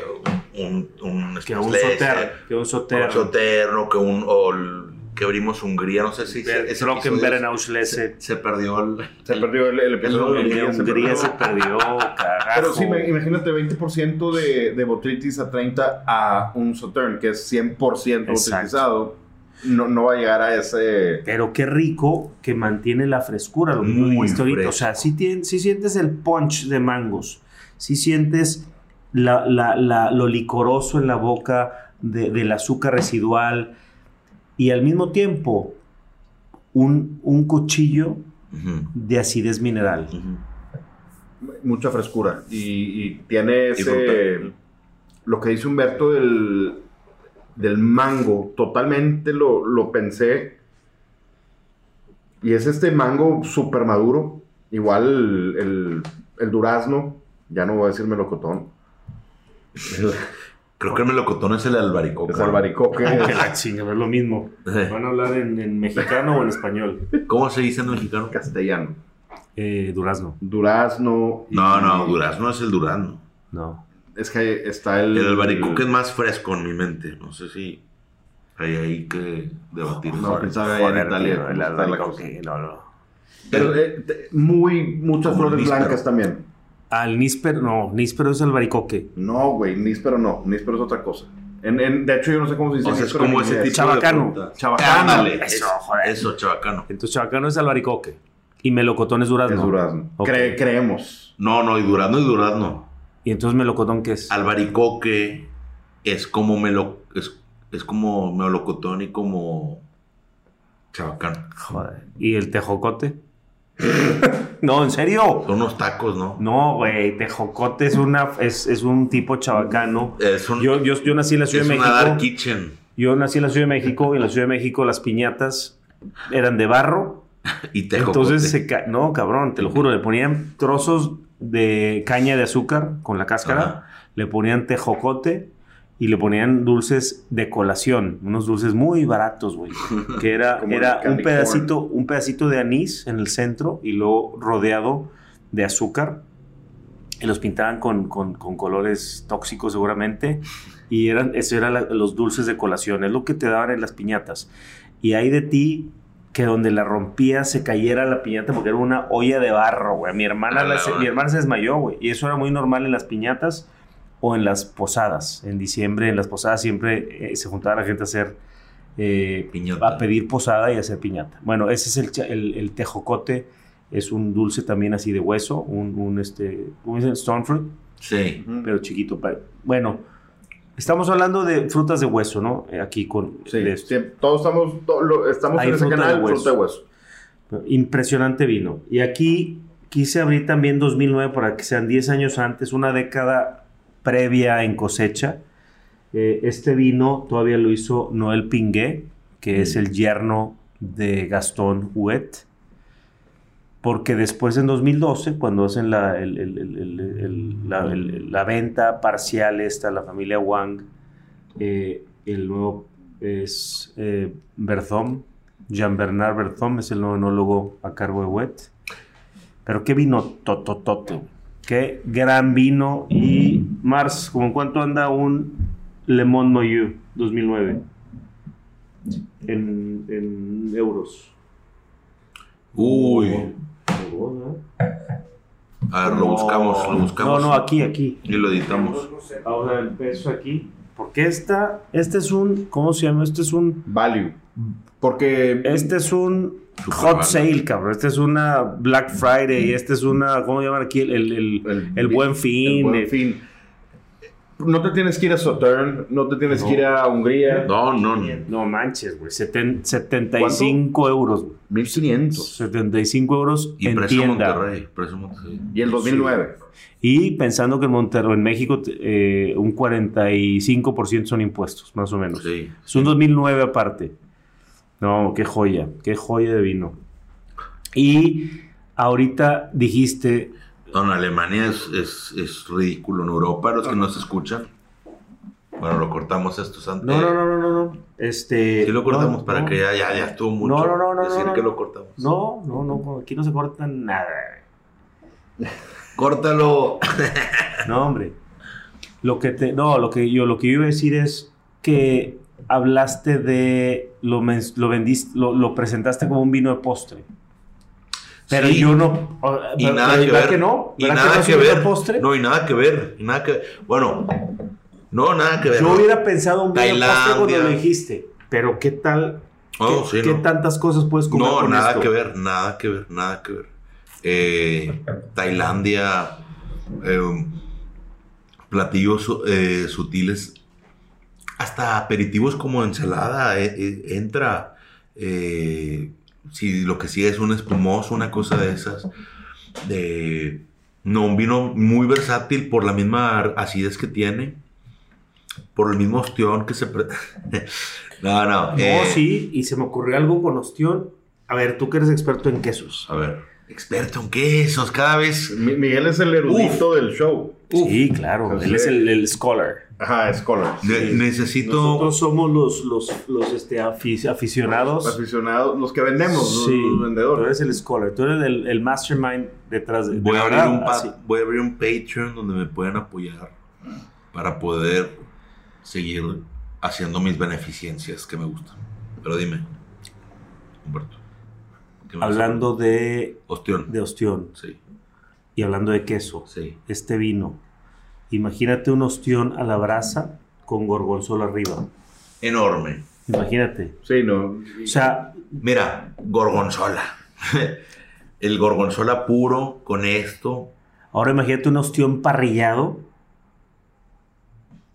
S1: un, un
S3: Que un
S1: Schlesser,
S3: soter, que un soter.
S1: un soterno, que un. o el- que abrimos Hungría, no sé si. ese- ese
S3: Trocken
S1: episodio
S3: Berenauslese.
S1: se, se perdió el.
S2: Se perdió el, el episodio de
S3: El de
S2: Hungría, se
S3: Hungría
S2: perdió.
S3: se perdió, carajo.
S2: Pero sí, me- imagínate 20% de, de botritis a 30 a un Sautern, que es 100%
S3: Exacto.
S2: botritizado. No, no va a llegar a ese...
S3: Pero qué rico que mantiene la frescura, lo mismo
S1: Muy
S3: dijiste ahorita. O sea, sí, tien- sí sientes el punch de mangos, sí sientes la- la- la- lo licoroso en la boca de- del azúcar residual y al mismo tiempo un, un cuchillo de acidez mineral.
S2: Mucha frescura. Y, y tiene ese. Lo que dice Humberto del, del mango, totalmente lo, lo pensé. Y es este mango súper maduro. Igual el, el- el durazno. Ya no voy a decir melocotón. El-
S1: Creo que el melocotón es el albaricoque.
S2: Es albaricoque.
S3: Que la chinga, es lo mismo. ¿Van a hablar en, en mexicano o en español?
S1: ¿Cómo se dice en mexicano?
S2: castellano.
S3: Eh, durazno.
S2: Durazno. y-
S1: No, no, durazno es el durazno.
S3: No.
S2: Es que está el.
S1: El albaricoque es más fresco en mi mente. No sé si hay ahí que debatir.
S2: No, allá en Italia
S3: tío, el
S2: está la
S3: albaricoque, no, no.
S2: Pero eh, te- muy, muchas flores
S1: níspero.
S2: blancas también.
S3: Al níspero, no, níspero es albaricoque.
S2: No, güey, níspero no. Níspero es otra cosa. En, en- de hecho, yo no sé cómo se dice.
S1: O sea, es como ese tipo
S3: Chabacano.
S1: de.
S2: Chabacano.
S1: Ándale,
S3: Eso,
S1: eso,
S3: joder.
S1: eso, chabacano.
S3: Entonces chabacano es albaricoque. Y melocotón es durazno.
S2: Es durazno.
S3: Ok.
S2: Cre- creemos.
S1: No, no, y durazno y durazno.
S3: Y entonces melocotón, ¿qué es?
S1: Albaricoque es como melo, es, es como melocotón y como chabacano.
S3: Joder. ¿Y el tejocote? no, ¿en serio?
S1: Son unos tacos, ¿no?
S3: No, güey, tejocote es, una, es, es un tipo chabacano.
S1: Es un,
S3: Yo, yo, yo nací en la Ciudad
S1: es
S3: de
S1: una dark
S3: México.
S1: kitchen.
S3: Yo nací en la Ciudad de México y en la Ciudad de México las piñatas eran de barro.
S1: Y tejocote.
S3: Entonces, se ca- no, cabrón, te lo juro, le ponían trozos de caña de azúcar con la cáscara,
S1: Ajá.
S3: le ponían tejocote y le ponían dulces de colación, unos dulces muy baratos, güey, que era, era un pedacito, un pedacito de anís en el centro y luego rodeado de azúcar y los pintaban con, con- con colores tóxicos seguramente y eran, eso eran la- los dulces de colación, es lo que te daban en las piñatas. Y hay de ti que donde la rompías se cayera la piñata porque era una olla de barro, güey. Mi hermana,
S1: la
S3: se, mi hermana se desmayó, güey. Y eso era muy normal en las piñatas o en las posadas. En diciembre, en las posadas siempre eh, se juntaba la gente a hacer... eh,
S1: Piñata.
S3: a pedir posada y hacer piñata. Bueno, ese es el, el, el tejocote. Es un dulce también así de hueso. Un, un este... ¿Cómo dicen? Stone fruit
S1: Sí.
S3: pero chiquito. Bueno, estamos hablando de frutas de hueso, ¿no? Eh, Aquí con
S2: Sí, todos estamos, lo- estamos
S3: Hay
S2: en ese canal,
S3: de hueso.
S2: fruta de hueso.
S3: Impresionante vino. Y aquí quise abrir también 2009 para que sean 10 años antes, una década previa en cosecha. Eh, este vino todavía lo hizo Noel Pinguet, que es el yerno de Gastón Huet. Porque después en 2012, cuando hacen la, la, venta parcial esta, la familia Wang, eh, el nuevo es eh, Berthom, Jean-Bernard Berthom es el nuevo enólogo a cargo de Wet. Pero qué vino tototote. Qué gran vino. Y Mars, ¿cómo en cuánto anda un Le Monde Noyeux 2009? En, en euros.
S1: Uy.
S3: ¿No?
S1: A ver, lo buscamos, lo buscamos.
S3: No, no, aquí, aquí.
S1: Y lo editamos.
S3: Ahora el peso aquí. Porque esta, este es un, ¿cómo se llama? Este es un,
S2: Value. Porque
S3: este es un
S1: Super
S3: hot
S1: value.
S3: sale, cabrón. Este es una Black Friday. Este es una, ¿cómo llaman aquí? El, el, el- el buen fin.
S2: el buen fin. No te tienes que ir a Sautern, no te tienes que ir a Hungría.
S1: No, no, no.
S3: No manches, güey. Seten- 75 euros. güey.
S2: 1500.
S3: 75 euros
S1: Y
S3: en
S1: precio
S3: tienda.
S1: Monterrey. Precio Monterrey.
S2: Y el 2009.
S3: Y pensando que en Monterrey, en México, eh, un 45% son impuestos, más o menos.
S1: Sí.
S3: Es un 2009 aparte. No, qué joya, qué joya de vino. Y ahorita dijiste,
S1: No, en Alemania es, es, es ridículo. En Europa, los que no se escuchan. Bueno, lo cortamos estos antes.
S3: no, no, no, no, no. Este,
S1: Sí lo cortamos
S3: no,
S1: para
S3: no.
S1: que ya, ya, ya estuvo mucho.
S3: No, no, no,
S1: Decir
S3: no,
S1: que lo cortamos.
S3: No, no, no, aquí no se corta nada.
S1: Córtalo.
S3: No, hombre. Lo que te, no, lo que yo, lo que yo iba a decir es que hablaste de lo, lo vendiste, lo, lo presentaste como un vino de postre. Pero
S1: Sí.
S3: yo no.
S1: Y
S3: pero-
S1: nada
S3: pero
S1: que
S3: ¿verdad
S1: ver.
S3: que no?
S1: Y
S3: ¿Verdad
S1: nada
S3: no
S1: que ver.
S3: postre?
S1: No, y nada que ver. Y nada que Bueno, no, nada que ver.
S3: Yo hubiera pensado un de postre cuando lo dijiste. Pero ¿qué tal?
S1: Oh,
S3: ¿Qué,
S1: sí,
S3: qué
S1: no.
S3: tantas cosas puedes comer
S1: No,
S3: con
S1: nada
S3: esto?
S1: que ver, nada que ver, nada que ver. Eh, Tailandia, eh, platillos eh, sutiles, hasta aperitivos como ensalada eh, entra. eh, si lo que sigue es un espumoso, una cosa de esas. De, no, un vino muy versátil por la misma acidez que tiene. Por el mismo ostión que se... pre- no, no.
S3: No,
S1: eh,
S3: sí, y se me ocurrió algo con ostión. A ver, tú que eres experto en quesos.
S1: A ver, experto en quesos, cada vez...
S2: Mi- Miguel es el erudito del show.
S3: Sí, claro, él es el, el scholar.
S2: Ajá, Scholar.
S1: Ne- necesito...
S3: Nosotros somos los, los, los este, afi- aficionados.
S2: Aficionados, los que vendemos, los-
S3: Sí,
S2: los
S3: tú
S2: vendedores.
S3: eres el scholar, tú eres el, el mastermind detrás de, de
S1: Voy a,
S3: la
S1: abrir un
S3: así.
S1: voy a abrir un Patreon donde me pueden apoyar para poder seguir haciendo mis beneficencias que me gustan. Pero dime, Humberto. ¿qué me vas a
S3: Hablando de?
S1: Ostión.
S3: de ostión
S1: Sí,
S3: y hablando de queso,
S1: sí.
S3: este vino, imagínate un ostión a la brasa con gorgonzola arriba.
S1: Enorme.
S3: Imagínate.
S2: Sí, no.
S3: O sea,
S1: Mira, gorgonzola. El gorgonzola puro con esto.
S3: ahora imagínate un ostión parrillado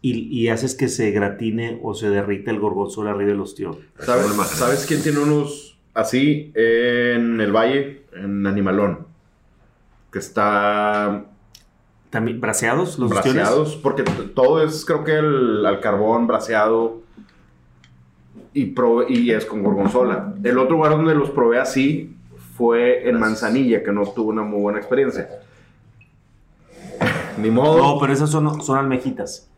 S3: y, y haces que se gratine o se derrita el gorgonzola arriba del ostión.
S2: ¿Sabes,
S1: No me imagino.
S2: ¿Sabes quién tiene unos así en el valle? En Animalón. Que está
S3: También, ¿Braseados los
S2: braseados. Porque todo es, creo que el, al carbón braseado. Y, pro- y es con gorgonzola. El otro lugar donde los probé así fue en. Manzanilla, que no tuvo una muy buena experiencia. Ni modo.
S3: No, pero esas son, son almejitas.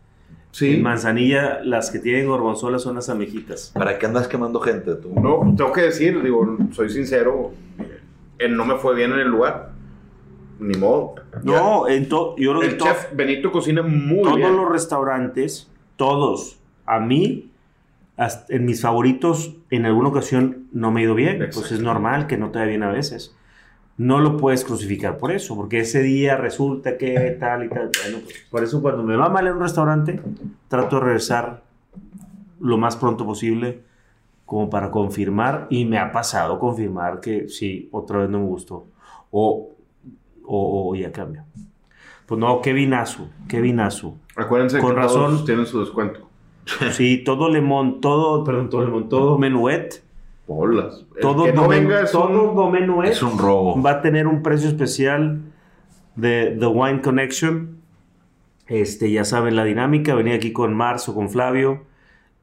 S2: Sí.
S3: En manzanilla, las que tienen gorgonzola son las almejitas.
S1: ¿Para qué andas quemando gente tú?
S2: No, tengo que decir, digo, soy sincero, eh, no me fue bien en el lugar. Ni modo.
S3: No, en to- yo creo que
S2: El chef Benito cocina muy
S3: todos
S2: bien.
S3: los restaurantes, todos, a mí, hasta en mis favoritos, en alguna ocasión no me ha ido bien. Pues es normal que no te vaya bien a veces. No lo puedes crucificar por eso, porque ese día resulta que tal y tal. Bueno, pues, por eso cuando me va mal en un restaurante, trato de regresar lo más pronto posible como para confirmar y me ha pasado confirmar que sí, otra vez no me gustó o, o, o ya cambio. Pues no, qué vinazo, qué vinazo.
S2: Acuérdense
S3: Con
S2: que
S3: razón.
S2: todos tienen su descuento.
S3: Sí, todo lemón, todo, perdón, todo lemón, todo menuet,
S2: Bolas. El
S3: todo,
S2: que no venga es
S3: todo
S2: un-
S3: domenuet
S1: Es un robo.
S3: va a tener un precio especial de The Wine Connection. Este, ya saben la dinámica, venir aquí con Marzo, con Flavio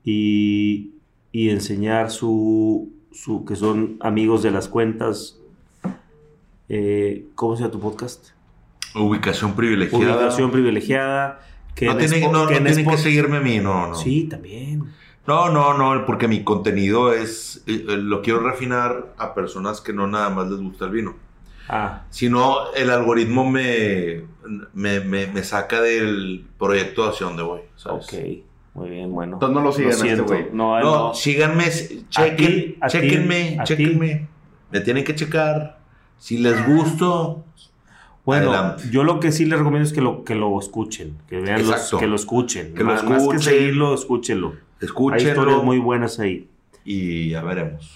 S3: y, y enseñar su, su, que son amigos de las cuentas. Eh, ¿Cómo se llama tu podcast?
S1: Ubicación privilegiada.
S3: Ubicación privilegiada. Que
S1: no
S3: en
S1: tiene,
S3: Spo-
S1: no,
S3: que
S1: no
S3: en
S1: tienen que seguirme a mí, no, no.
S3: Sí, también.
S1: No, no, no, porque mi contenido es, eh, eh, lo quiero refinar a personas que no nada más les gusta el vino.
S3: Ah,
S1: Sino el algoritmo me, me, me, me saca del proyecto hacia donde voy, ¿sabes?
S3: ok. Muy bien, bueno.
S2: Entonces no lo sigan a este
S3: siento.
S2: güey.
S3: No,
S1: No,
S3: no.
S1: síganme, chequen,
S3: ti, a ti,
S1: chequenme,
S3: a ti.
S1: chequenme. Me tienen que checar. Si les gusto,
S3: Bueno,
S1: Adelante.
S3: yo lo que sí les recomiendo es que lo, que lo escuchen, que vean los, que lo escuchen.
S1: Que lo
S3: más, más que
S1: escuchen.
S3: seguirlo, escúchenlo. Hay
S1: escúchenlo
S3: historias muy buenas ahí.
S1: y ya veremos.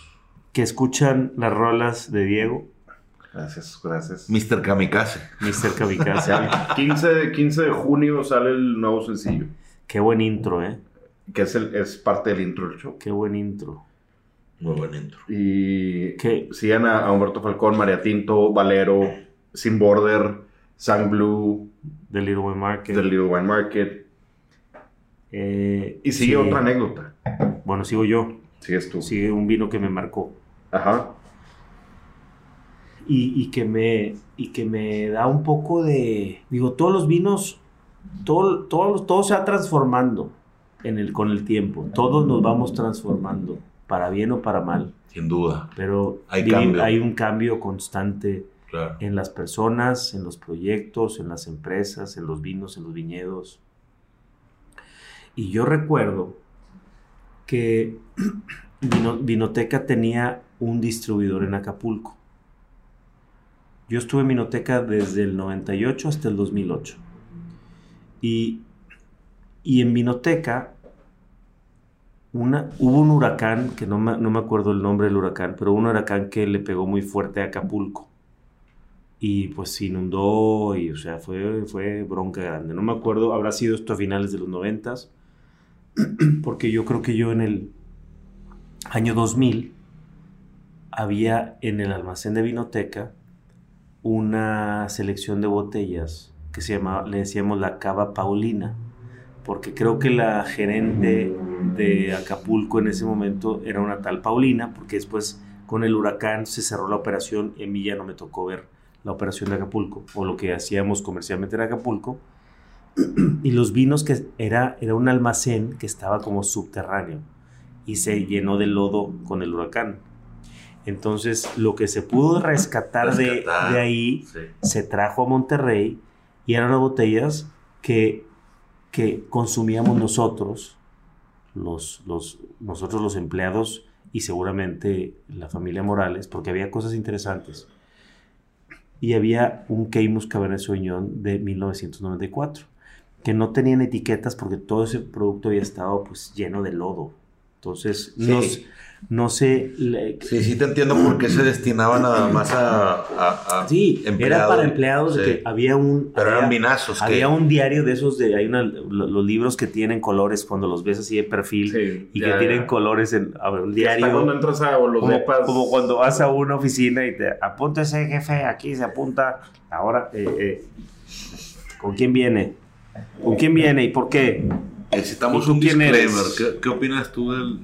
S3: Que escuchan las rolas de Diego,
S2: Gracias, gracias.
S1: Mr. Kamikaze.
S3: Mr. Kamikaze.
S2: 15 de, 15 de junio sale el nuevo sencillo,
S3: Qué buen intro, ¿eh?
S2: que es, el, es parte del intro del show.
S3: Qué buen intro.
S1: Muy buen intro.
S2: Y
S3: ¿Qué?
S2: sigan a, a Humberto Falcón, María Tinto, Valero, Sin Border, Sang Blue,
S3: The Little Way Market.
S2: The Little Wine Market.
S3: Eh,
S2: Y sigue
S3: sí.
S2: otra anécdota.
S3: Bueno, sigo yo.
S2: Sigues tú.
S3: Sigue un vino que me marcó.
S2: Ajá.
S3: y, y que me y que me da un poco de digo todos los vinos todo todo, todo se va transformando en el con el tiempo todos nos vamos transformando para bien o para mal
S1: Sin duda.
S3: pero
S1: Hay
S3: vivi-
S1: cambio.
S3: hay un cambio constante
S1: Claro.
S3: en las personas en los proyectos en las empresas en los vinos en los viñedos y yo recuerdo que Vino- Vinoteca tenía un distribuidor en Acapulco yo estuve en Vinoteca desde el 98 hasta el 2008. Y, y en Vinoteca una, hubo un huracán, que no me, no me acuerdo el nombre del huracán, pero un huracán que le pegó muy fuerte a Acapulco. y pues se inundó y o sea, fue, fue bronca grande. No me acuerdo, habrá sido esto a finales de los noventas, porque yo creo que yo en el año 2000 había en el almacén de vinoteca una selección de botellas que se llamaba, le decíamos la cava paulina, porque creo que la gerente de Acapulco en ese momento era una tal Paulina, porque después con el huracán se cerró la operación y mí ya no me tocó ver la operación de Acapulco o lo que hacíamos comercialmente en Acapulco. Y los vinos que era, era un almacén que estaba como subterráneo y se llenó de lodo con el huracán. Entonces, lo que se pudo rescatar, de-
S1: Rescatar,
S3: De, ahí
S1: Sí.
S3: se trajo a Monterrey y eran las botellas que, que consumíamos nosotros, los, los, nosotros los empleados y seguramente la familia Morales, porque había cosas interesantes. Y había un Keimus Cabernet Sauvignon de 1994, que no tenían etiquetas porque todo ese producto había estado pues lleno de lodo. Entonces, no,
S1: Sí.
S3: s- no sé... le-
S1: Sí, sí te entiendo por qué se destinaba nada más a, a- a
S3: Sí, era
S1: empleado.
S3: para empleados
S1: Sí.
S3: que había un...
S1: Pero eran
S3: había-
S1: vinazos. que-
S3: Había un diario de esos de hay una, lo- los libros que tienen colores cuando los ves así de perfil
S2: Sí,
S3: y
S2: ya,
S3: que tienen
S2: ya.
S3: colores en a ver, un
S2: Hasta cuando
S3: diario
S2: entras a los
S3: como,
S2: depas.
S3: como cuando vas a una oficina y te apúntese jefe aquí se apunta ahora eh, eh, con quién viene con quién viene y por qué
S1: Necesitamos
S3: ¿Y tú
S1: un disclaimer. ¿Qué, qué opinas tú del...?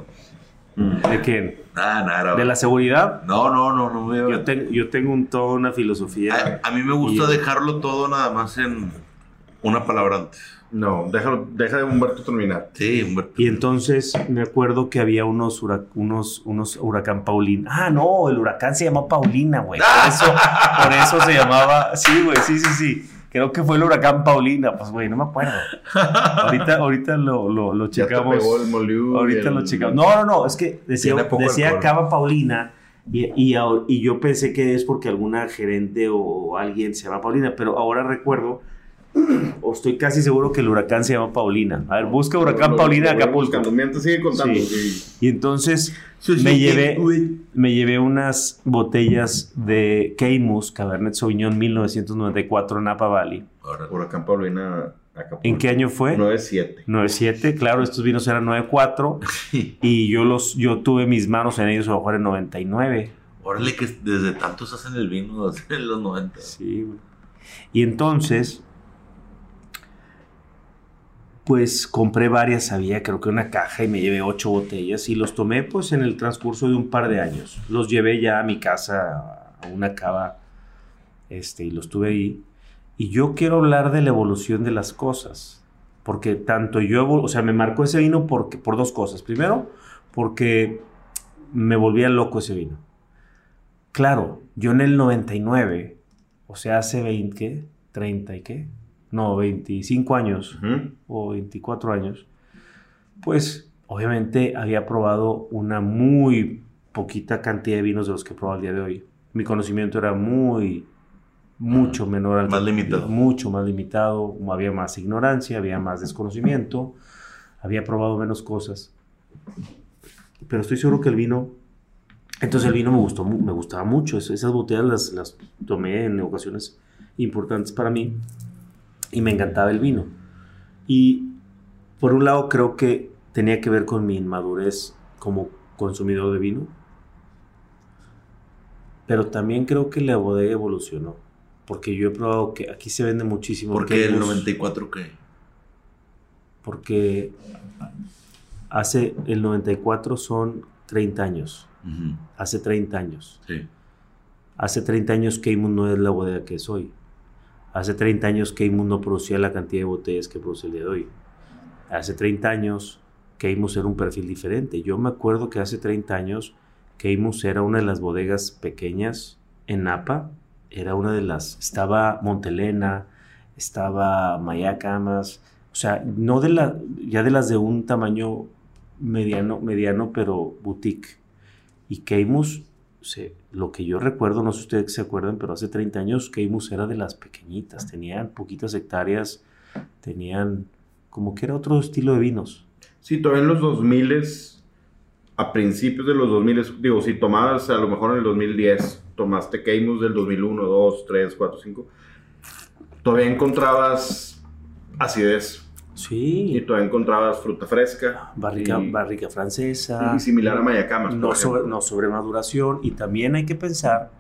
S3: de quién
S1: Nada, nada.
S3: de la seguridad
S1: No, no, no, no. me-
S3: yo, tengo yo tengo un toda una filosofía
S1: a, a mí me gusta
S3: Y-
S1: dejarlo todo nada más en una palabra antes.
S2: No, déjalo, deja de Humberto terminar.
S1: Sí, Humberto.
S3: Y entonces me acuerdo que había unos, hura- unos, unos huracán Paulina. Ah, no, el huracán se llamó Paulina, güey. Por eso, por eso se llamaba. Sí, güey, sí, sí, sí. Creo que fue el huracán Paulina. Pues, güey, no me acuerdo. Ahorita, ahorita lo, lo, lo
S2: Ya te
S3: checamos.
S2: pegó el Moliú y
S3: Ahorita
S2: el-
S3: lo checamos. No, no, no, es que decía, decía. Cava Paulina. Y, y, y yo pensé que es porque alguna gerente o alguien se llama Paulina, pero ahora recuerdo, o estoy casi seguro que el huracán se llama Paulina. A ver, busca huracán Paulina
S2: voy
S3: Acapulco.
S2: buscando. Mientras sigue contando.
S3: Sí. Y entonces me llevé, me llevé unas botellas de Keimus Cabernet Sauvignon 1994 Napa Valley.
S1: Ahora,
S2: Huracán Paulina Acapulco.
S3: ¿En qué año fue?
S2: 9-7.
S3: 97, claro, estos vinos eran 94 y yo los yo tuve mis manos en ellos a lo mejor en 99.
S1: Órale, que desde tantos hacen el vino desde los 90.
S3: Sí, güey. Y entonces pues compré varias, había creo que una caja y me llevé ocho botellas y los tomé pues en el transcurso de un par de años. Los llevé ya a mi casa a una cava este y los tuve ahí. Y yo quiero hablar de la evolución de las cosas, porque tanto yo, o sea, me marcó ese vino porque, por dos cosas. Primero, porque me volvía loco ese vino. Claro, yo en el 99, o sea, hace 20, ¿qué? 30 y qué? No, 25 años o 24 años, pues obviamente había probado una muy poquita cantidad de vinos de los que he probado al día de hoy. Mi conocimiento era muy, mucho menor al
S1: Más limitado.
S3: Mucho más limitado, había más ignorancia, había más desconocimiento, había probado menos cosas. Pero estoy seguro que el vino, entonces el vino me gustó, me gustaba mucho. Es- Esas botellas las, las tomé en ocasiones importantes para mí y me encantaba el vino. Y por un lado creo que tenía que ver con mi inmadurez como consumidor de vino, pero también creo que la bodega evolucionó, porque yo he probado que aquí se vende muchísimo.
S1: ¿Por qué el
S3: Keimus,
S1: 94 qué?
S3: Porque hace el 94 son 30 años, hace 30 años.
S1: Sí.
S3: Hace 30 años Keimun no es la bodega que es hoy. Hace 30 años Keimun no producía la cantidad de botellas que produce el día de hoy. Hace 30 años Keimus era un perfil diferente. Yo me acuerdo que hace 30 años Keimus era una de las bodegas pequeñas en Napa. Era una de las... Estaba Montelena, estaba Mayacamas. O sea, no de la... Ya de las de un tamaño mediano, mediano pero boutique. Y Keimus se- lo que yo recuerdo, no sé si ustedes se acuerdan, pero hace 30 años Keimus era de las pequeñitas, tenían poquitas hectáreas, tenían como que era otro estilo de vinos.
S2: Sí, todavía en los 2000 a principios de los 2000, digo, si tomabas a lo mejor en el 2010, tomaste Keimus del 2001, 2, 3, 4, 5, todavía encontrabas acidez y
S3: Sí,
S2: todavía encontrabas fruta fresca.
S3: barrica,
S2: y,
S3: barrica francesa.
S2: y similar a Mayacamas.
S3: no, sobre, no sobremaduración. Y también hay que pensar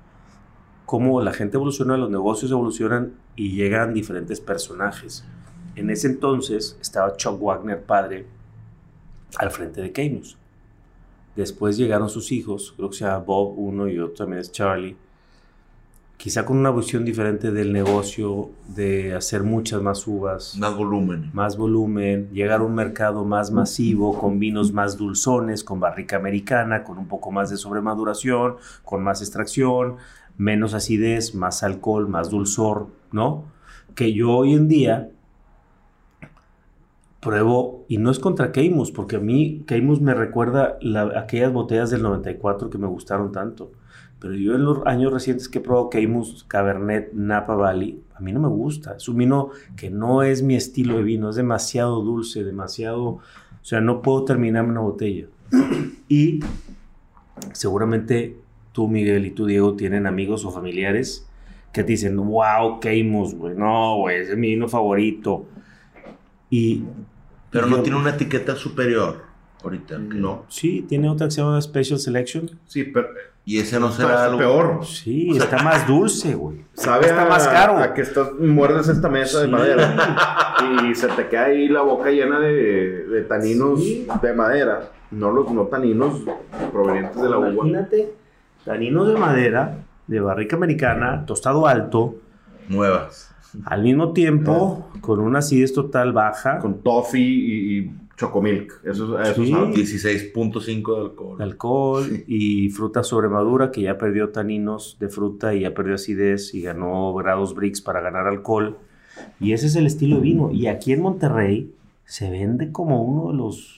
S3: cómo la gente evoluciona, los negocios evolucionan y llegan diferentes personajes. En ese entonces estaba Chuck Wagner, padre, al frente de Keymus. Después llegaron sus hijos, creo que se llama Bob, uno y otro también es Charlie. Quizá con una visión diferente del negocio, de hacer muchas más uvas
S1: Más volumen.
S3: más volumen, llegar a un mercado más masivo, con vinos más dulzones, con barrica americana, con un poco más de sobremaduración, con más extracción, menos acidez, más alcohol, más dulzor, ¿no? Que yo hoy en día pruebo, y no es contra Keimus, porque a mí Keimus me recuerda la- aquellas botellas del 94 que me gustaron tanto. Pero yo en los años recientes que he probado Keimus, Cabernet, Napa Valley, a mí no me gusta. Es un vino que no es mi estilo de vino, es demasiado dulce, demasiado... O sea, no puedo terminarme una botella. Y seguramente tú, Miguel, y tú, Diego, tienen amigos o familiares que te dicen, wow, Keimus, güey, no, güey, ese es mi vino favorito. Y...
S1: Pero
S3: y
S1: no
S3: yo-
S1: tiene una etiqueta superior ahorita.
S2: No.
S3: Sí, tiene otra que se llama Special Selection.
S2: Sí, pero
S1: Y ese no será algo
S2: peor.
S3: Sí, está más dulce, güey.
S2: Sabe
S3: está
S2: a,
S3: más caro.
S2: a que estás, muerdes esta mesa de madera y se te queda ahí la boca llena de, de taninos
S3: Sí.
S2: de madera, no los no taninos provenientes de la uva.
S3: Imagínate, taninos de madera, de barrica americana, tostado alto,
S1: Nuevas.
S3: al mismo tiempo, con una acidez total baja,
S2: Con toffee y, y chocomilk. Eso, eso
S3: Sí.
S2: sabe.
S1: 16.5 de alcohol.
S3: de alcohol
S1: Sí.
S3: y fruta sobremadura que ya perdió taninos de fruta y ya perdió acidez y ganó grados Brix para ganar alcohol. Y ese es el estilo de vino. Y aquí en Monterrey se vende como uno de los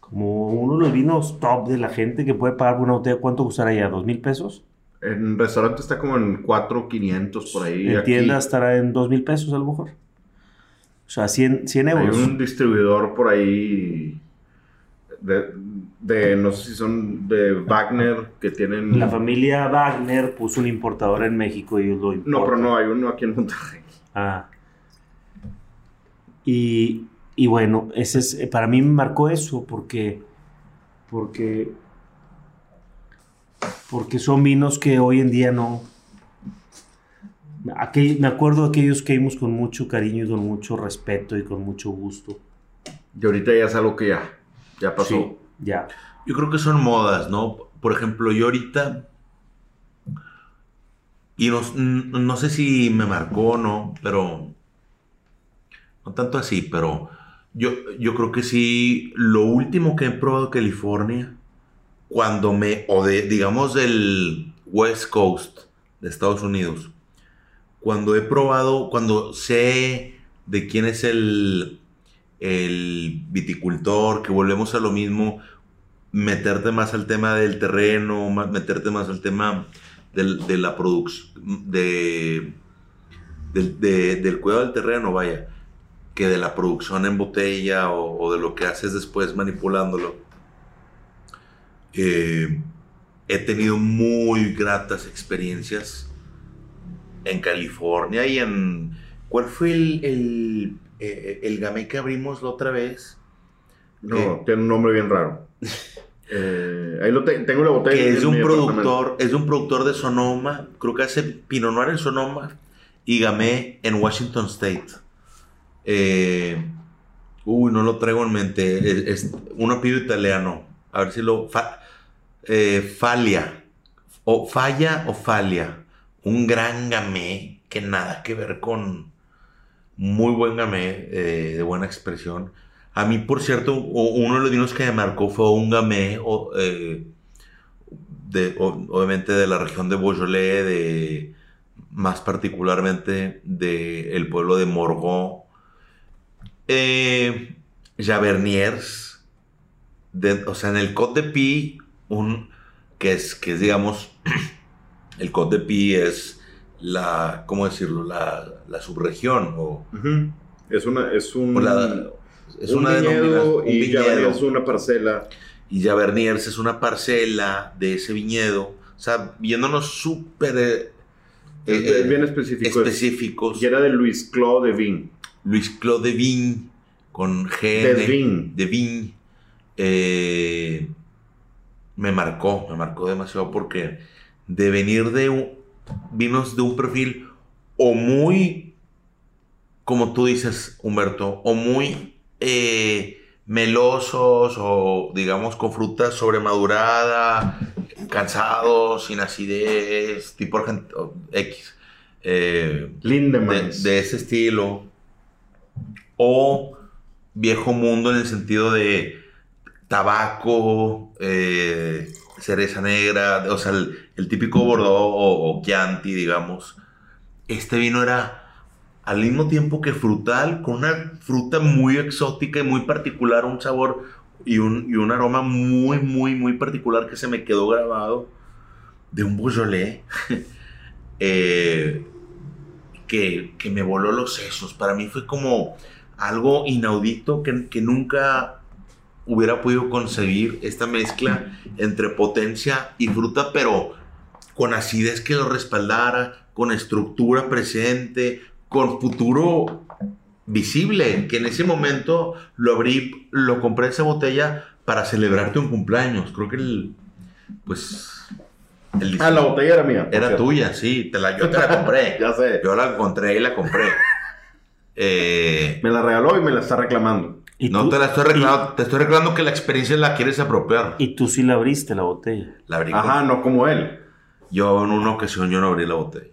S3: como uno de los vinos top de la gente que puede pagar por una botella. ¿Cuánto costará ya? ¿Dos mil pesos?
S2: En restaurante está como en 4,500 por ahí.
S3: En tienda estará en dos mil pesos a lo mejor. O sea, 100, 100
S2: Hay
S3: euros.
S2: un distribuidor por ahí de, de, no sé si son de Wagner que tienen...
S3: La familia Wagner puso un importador en México y ellos lo importan.
S2: No, pero no, hay uno aquí en Monterrey.
S3: Ah. Y, y bueno, ese es, eh, para mí me marcó eso porque, porque, porque son vinos que hoy en día no. Aquel- me acuerdo de aquellos que vimos con mucho cariño y con mucho respeto y con mucho gusto.
S2: Y ahorita ya es algo que ya, ya pasó.
S3: Sí, ya.
S1: Yo creo que son modas, ¿no? Por ejemplo, yo ahorita. Y no, no sé si me marcó o no, pero. No tanto así, pero. Yo, yo creo que sí. Lo último que he probado de California. Cuando me. O de, digamos, del West Coast de Estados Unidos. Cuando he probado. Cuando sé de quién es el. El viticultor, que volvemos a lo mismo meterte más al tema del terreno, meterte más al tema del- de la producción, de, del- de- del cuidado del terreno, vaya, que de la producción en botella o, o de lo que haces después manipulándolo. Eh, he tenido muy gratas experiencias en California y en... ¿Cuál fue el, el, eh, el gamay que abrimos la otra vez?
S2: No,
S1: ¿Qué?
S2: tiene un nombre bien raro. Eh, ahí lo te- tengo la botella.
S1: que es de un productor, es de un productor de Sonoma, creo que hace Pinot Noir en Sonoma y Gamay en Washington State. Eh, uy, no lo traigo en mente, es, es un apellido italiano, a ver si lo... fa- eh, Falia, o Falla o Falia, un gran Gamay que nada que ver con muy buen Gamay, eh, de buena expresión. A mí, por cierto, uno de los vinos que me marcó fue un gamay, o, eh, de, obviamente de la región de Beaujolais, de, más particularmente del pueblo de Morgon. Eh, Javerniers, de- o sea, en el Côte de Pi, un, que, es, que es, digamos, el Côte de Pi es la, ¿cómo decirlo? La, la subregión, o,
S2: Ujú. Es una, es un,
S1: la- es
S2: un
S1: una
S2: viñedo
S1: un
S2: y
S1: viñedo.
S2: es una parcela.
S1: y ya Verniers es una parcela de ese viñedo. O sea, viéndonos súper eh,
S2: Es
S1: eh,
S2: bien específico.
S1: específicos.
S2: Y era de Luis Claude de Vin.
S1: Luis Claude de Vigne con G.
S2: De Vigne.
S1: De Vigne. eh, me marcó, me marcó demasiado porque de venir de un, vinos de un perfil o muy, como tú dices, Humberto, o muy eh, melosos o digamos con fruta sobremadurada, cansados, sin acidez, tipo X. eh, de ese estilo. O viejo mundo en el sentido de tabaco, eh, cereza negra, o sea, el, el típico Bordeaux o, Chianti, digamos. Este vino era al mismo tiempo que frutal, con una fruta muy exótica y muy particular, un sabor y un, y un aroma muy, muy, muy particular que se me quedó grabado de un Beaujolais. eh, que, que me voló los sesos. Para mí fue como algo inaudito que, que nunca hubiera podido concebir esta mezcla entre potencia y fruta, pero con acidez que lo respaldara, con estructura presente, con futuro visible, que en ese momento lo abrí, lo compré esa botella para celebrarte un cumpleaños. Creo que el, pues, el
S2: Ah, la botella era mía.
S1: era
S2: cierto.
S1: tuya, sí, te la, yo te la compré.
S2: Ya sé.
S1: Yo la encontré y la compré. Eh,
S2: Me la regaló y me la está reclamando.
S3: ¿Y
S1: no
S3: tú-
S1: te la estoy reclamando, te estoy reclamando que la experiencia la quieres apropiar.
S3: Y, tú sí la abriste la botella.
S1: La abrí con-
S2: Ajá, no como él.
S1: Yo en una ocasión yo no abrí la botella.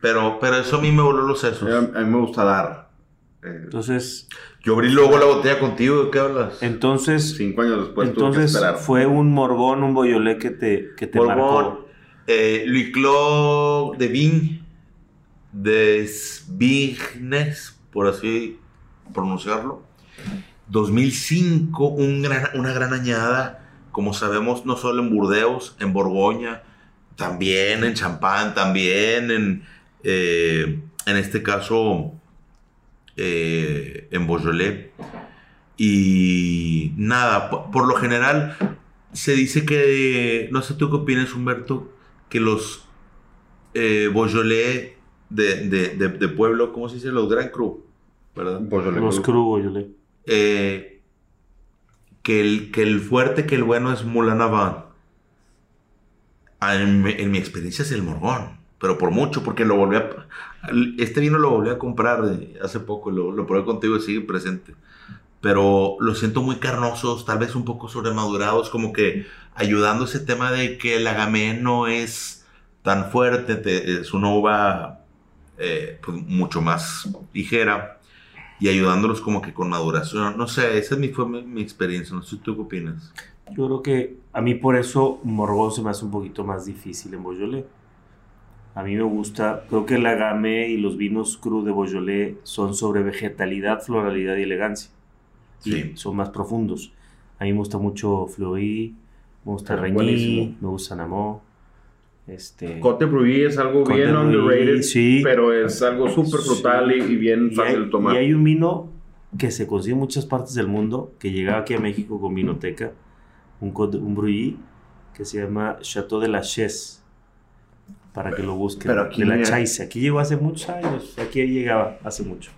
S1: Pero, pero eso a mí me voló los sesos.
S2: a mí me gusta dar. Eh,
S3: Entonces,
S1: Yo abrí luego la botella contigo, ¿de qué hablas?
S3: entonces,
S2: cinco años después tuve que
S3: entonces
S2: esperar.
S3: fue un morbón, un boyolé que te, que te marcó.
S1: eh, Louis Claude de Vigne, de Vignes, por así pronunciarlo. 2005, un gran- una gran añada, como sabemos, no solo en Burdeos, en Borgoña, también en Champán, también en, eh, en este caso, eh, en Beaujolais. Y nada, po- por lo general se dice que, no sé tú qué opinas, Humberto, que los eh, Beaujolais de, de, de- de pueblo, ¿cómo se dice? Los Grand Cru, ¿verdad?
S2: Beaujolais
S3: Los cru boyolé.
S1: Eh, que, el, que el fuerte, que el bueno es Moulin Avant. Ah, En, mi- en mi experiencia es el Morgón, pero por mucho, porque lo volví a... Este vino lo volví a comprar de- hace poco, lo, probé contigo y sigue presente. Pero lo siento muy carnosos, tal vez un poco sobremadurados, como que ayudando ese tema de que el agamé no es tan fuerte, te- es una uva eh, mucho más ligera y ayudándolos como que con maduración. No sé, esa es mi, fue mi, mi experiencia. No sé tú qué opinas.
S3: Yo creo que a mí por eso Morgón se me hace un poquito más difícil en Beaujolais. A mí me gusta, creo que la game y los vinos cru de Beaujolais son sobre vegetalidad, floralidad y elegancia.
S1: Sí.
S3: Y son más profundos. A mí me gusta mucho Fleury, me gusta
S2: Ah, buenísimo.
S3: me gusta Namó. Este,
S2: Cote Bruy es algo
S3: Cote
S2: bien
S3: Bruy,
S2: underrated,
S3: sí.
S2: pero es algo súper
S3: Sí.
S2: frutal y, y bien
S3: y
S2: fácil
S3: hay,
S2: de tomar.
S3: y hay un vino que se consigue en muchas partes del mundo, que llegaba aquí a México con Vinoteca, un, Côte- un que se llama Chateau de la Chaise, para que lo busquen.
S2: Pero aquí
S3: de la
S2: no
S3: Chaise. Aquí llegó hace muchos años, aquí llegaba hace mucho.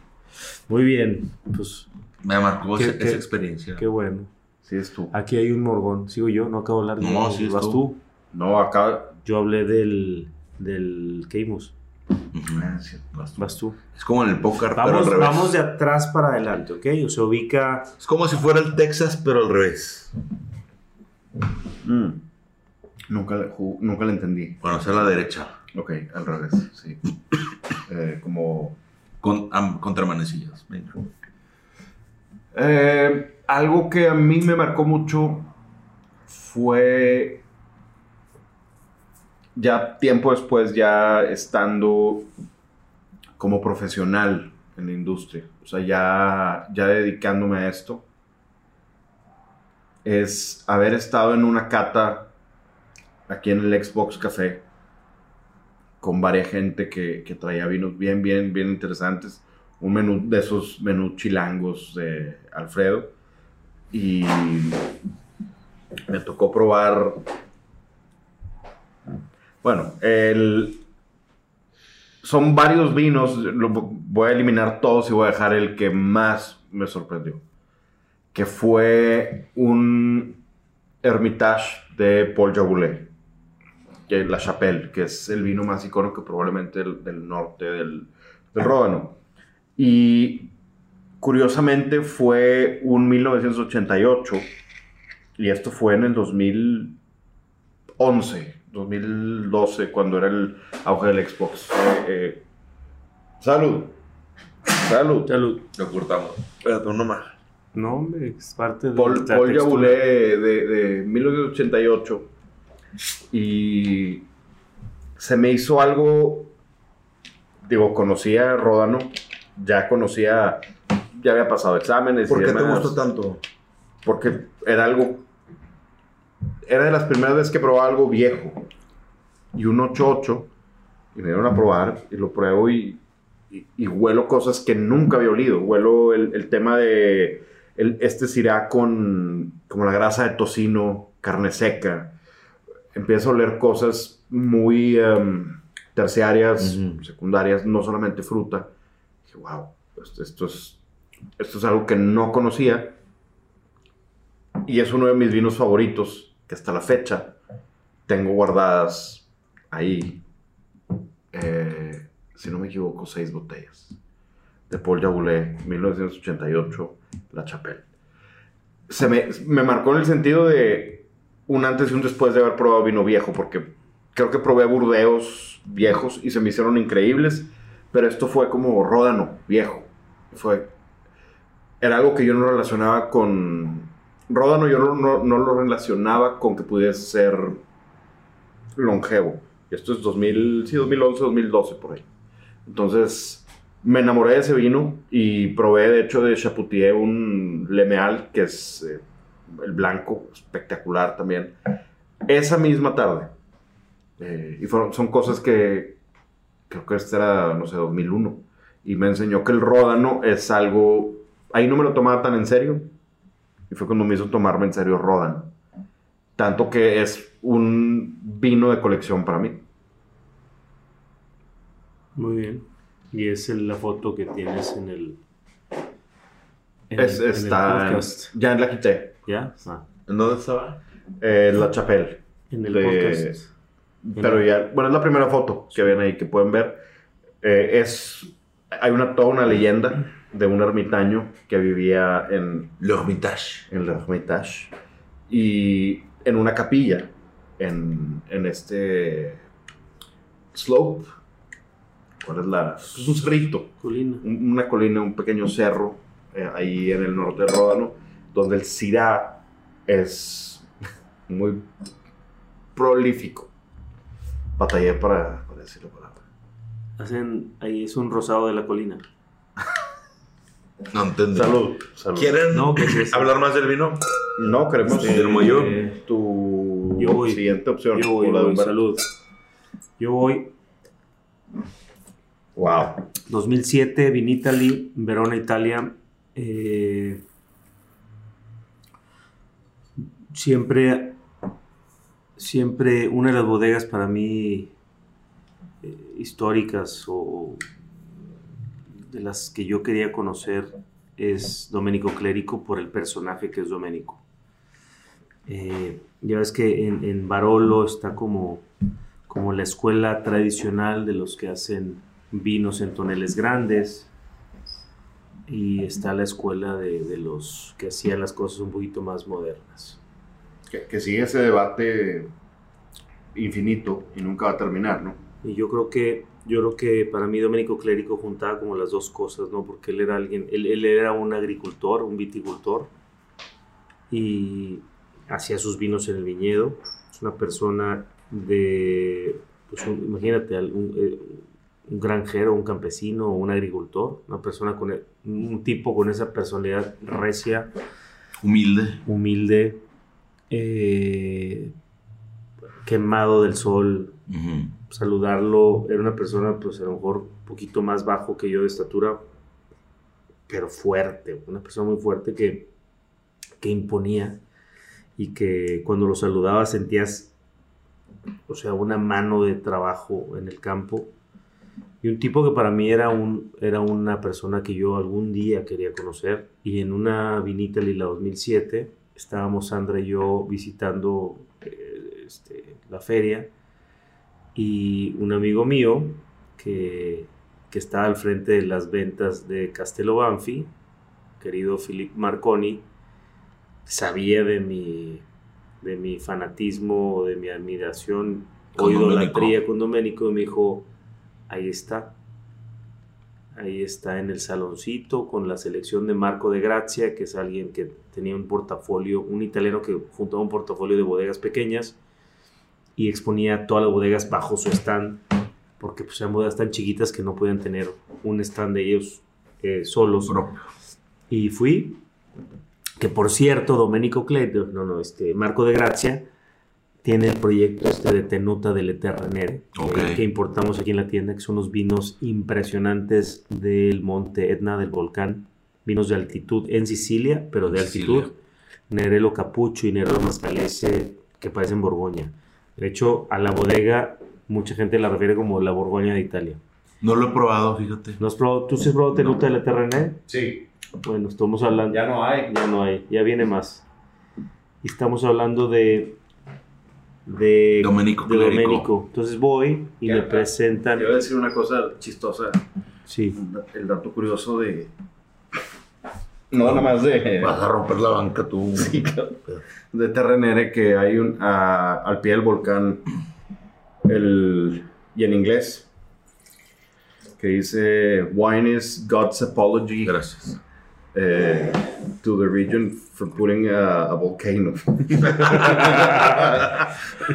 S3: Muy bien, pues
S1: Me marcó
S3: ¿Qué-
S1: esa,
S3: qué-
S1: esa experiencia.
S3: qué bueno.
S2: Sí, es tú.
S3: Aquí hay un morgón, sigo yo, no acabo de hablar.
S1: No, sí es
S3: vas
S1: tú.
S3: tú.
S2: No, acá.
S3: Yo hablé del, del Keimus,
S1: Ujú.
S2: Ah, sí.
S3: vas tú.
S1: Es como en el póker, pero al
S3: Vamos,
S1: revés.
S3: vamos de atrás para adelante, ¿ok? O se ubica
S1: Es como si fuera el Texas, pero al revés.
S2: Mm. Nunca, nunca le entendí.
S1: Bueno, hacia la derecha.
S2: Ok, al revés, sí. Eh, como.
S1: Con, am- contra manecillas. Venga.
S2: Eh, algo que a mí me marcó mucho fue ya tiempo después, ya estando como profesional en la industria, o sea, ya, ya dedicándome a esto, es haber estado en una cata aquí en el Xbox Café con varias gente que, que traía vinos bien, bien, bien interesantes. Un menú de esos menús chilangos de Alfredo. Y me tocó probar. Bueno, son varios vinos. voy a eliminar todos y voy a dejar el que más me sorprendió. Que fue un Hermitage de Paul Jaboulet. Que La Chapelle, que es el vino más icónico probablemente del, del norte del, del Ródano. Y curiosamente fue un 1988. Y esto fue en el 2011, 2012, cuando era el auge del Xbox. Eh, eh, salud. Salud.
S3: Salud.
S1: Lo cortamos. Espérate, uno más.
S3: No, hombre, es parte de
S2: Paul,
S3: la
S2: Paul. Jaboulet de, de 1988. Y se me hizo algo. Digo, conocía a Ródano. Ya conocía. Ya había pasado exámenes.
S1: ¿Por
S2: y
S1: qué te
S2: demás,
S1: gustó tanto?
S2: Porque era algo. Era de las primeras veces que probaba algo viejo. Y un 88. Y me dieron a probar. Y lo pruebo y. Y, y huelo cosas que nunca había olido. Huelo el, el tema de. el- este cirá con. Como la grasa de tocino, carne seca. Empiezo a oler cosas muy. em, terciarias, secundarias, no solamente fruta. Dije, wow, esto, esto es, esto es algo que no conocía. Y es uno de mis vinos favoritos, que hasta la fecha tengo guardadas ahí, eh, si no me equivoco, seis botellas. De Paul Jaboulet, 1988, La Chapelle. Se me, me marcó en el sentido de un antes y un después de haber probado vino viejo, porque creo que probé burdeos viejos y se me hicieron increíbles, pero esto fue como ródano viejo. Fue, era algo que yo no relacionaba con... Ródano yo no, no- lo relacionaba con que pudiese ser longevo. Esto es 2000, sí, 2011, 2012 por ahí. Entonces me enamoré de ese vino y probé de hecho de Chapoutier un Lemeal, que es eh, el blanco, espectacular también. Esa misma tarde. Eh, y fueron, son cosas que creo que este era, no sé, 2001. Y me enseñó que el ródano es algo... Ahí no me lo tomaba tan en serio. Y fue cuando me hizo tomarme en serio ródano. Tanto que es un vino de colección para mí.
S3: Muy bien. Y es la foto que tienes en el. en
S2: Es-
S3: el- en el
S2: está,
S3: podcast.
S2: ya la quité.
S3: ¿Ya? Ah,
S1: ¿En dónde estaba?
S2: Eh, la Chapelle.
S3: en el
S2: De-
S3: podcast.
S2: Pero ya, bueno, es la primera foto que ven ahí que pueden ver. Eh, es, hay una, toda una leyenda de un ermitaño que vivía en,
S1: L'Hermitage.
S2: en el Hermitage y en una capilla en, en este slope. ¿Cuál es la? Es un cerrito,
S3: Colina.
S2: un- una colina, un pequeño cerro eh, ahí en el norte de Ródano, donde el Syrah es muy prolífico. Batallé para, para decir la palabra.
S3: Hacen, ahí es un rosado de la colina.
S1: No entendí.
S2: Salud. salud.
S1: ¿Quieren
S3: No, que sí es-
S1: hablar más del vino?
S2: No, queremos
S1: yo.
S3: eh,
S2: tu
S3: Yo voy.
S2: siguiente opción.
S3: Yo voy,
S2: o la de
S3: voy, salud. Yo voy
S2: Wow.
S3: 2007, Vinitali, Verona, Italia. Eh, siempre, siempre una de las bodegas para mí eh, históricas o de las que yo quería conocer es Domenico Clérico por el personaje que es Domenico. Eh, ya ves que en, en Barolo está como, como la escuela tradicional de los que hacen vinos en toneles grandes y está la escuela de, de los que hacían las cosas un poquito más modernas.
S2: Que, que sigue ese debate infinito y nunca va a terminar, ¿no?
S3: Y yo creo que yo creo que para mí Domenico Clérico juntaba como las dos cosas, ¿no? Porque él era alguien, él, él era un agricultor, un viticultor y hacía sus vinos en el viñedo. Es una persona de, pues un- imagínate, un, eh, un granjero, un campesino, un agricultor, una persona con un tipo con esa personalidad recia,
S1: Humilde.
S3: humilde, eh, quemado del sol,
S1: Ujú.
S3: saludarlo. Era una persona, pues a lo mejor un poquito más bajo que yo de estatura, pero fuerte, una persona muy fuerte que, que imponía. y que cuando lo saludabas sentías, o sea, una mano de trabajo en el campo. Y un tipo que para mí era, un, era una persona que yo algún día quería conocer. Y en una Vinita Lila 2007 estábamos Sandra y yo visitando eh, este, la feria y un amigo mío que, que estaba al frente de las ventas de Castello Banfi, querido Philip Marconi, sabía de mi, de mi fanatismo, de mi admiración o idolatría con Doménico y me dijo, ahí está. Ahí está en el saloncito con la selección de Marco de Grazia, que es alguien que tenía un portafolio, un italiano que juntaba un portafolio de bodegas pequeñas y exponía todas las bodegas bajo su stand, porque pues eran bodegas tan chiquitas que no podían tener un stand de ellos eh, solos.
S1: Propio.
S3: Y fui, que por cierto, Domenico Cleto, no, no, este, Marco de Grazia, tiene el proyecto este de Tenuta del Eternere, que-
S1: Ok.
S3: que, importamos aquí en la tienda, que son unos vinos impresionantes del monte Etna, del volcán, vinos de altitud en Sicilia, pero de
S1: En
S3: altitud.
S1: Sicilia.
S3: Nerelo Capucho y Nerelo Mascalese, que parecen Borgoña. De hecho, a la bodega, mucha gente la refiere como la Borgoña de Italia.
S1: No lo he probado, fíjate.
S3: ¿No has probado, ¿Tú sí has probado Tenuta del Eternere?
S2: Sí,
S3: Bueno, estamos hablando.
S2: ya no hay.
S3: Ya no hay, ya viene más. Y estamos hablando de. de
S1: Domenico
S3: de
S1: Clérico.
S3: Domenico. Entonces voy y
S2: Ya.
S3: me presentan.
S2: Te voy a decir una cosa chistosa.
S3: Sí.
S2: El dato curioso de. No, nada más de.
S1: Vas a romper la banca tú.
S2: Sí, claro. De Terrenere que hay un. a- al pie del volcán. El, y en inglés. Que dice. Wine is God's apology
S1: Gracias.
S2: eh, to the region for putting a, a volcano.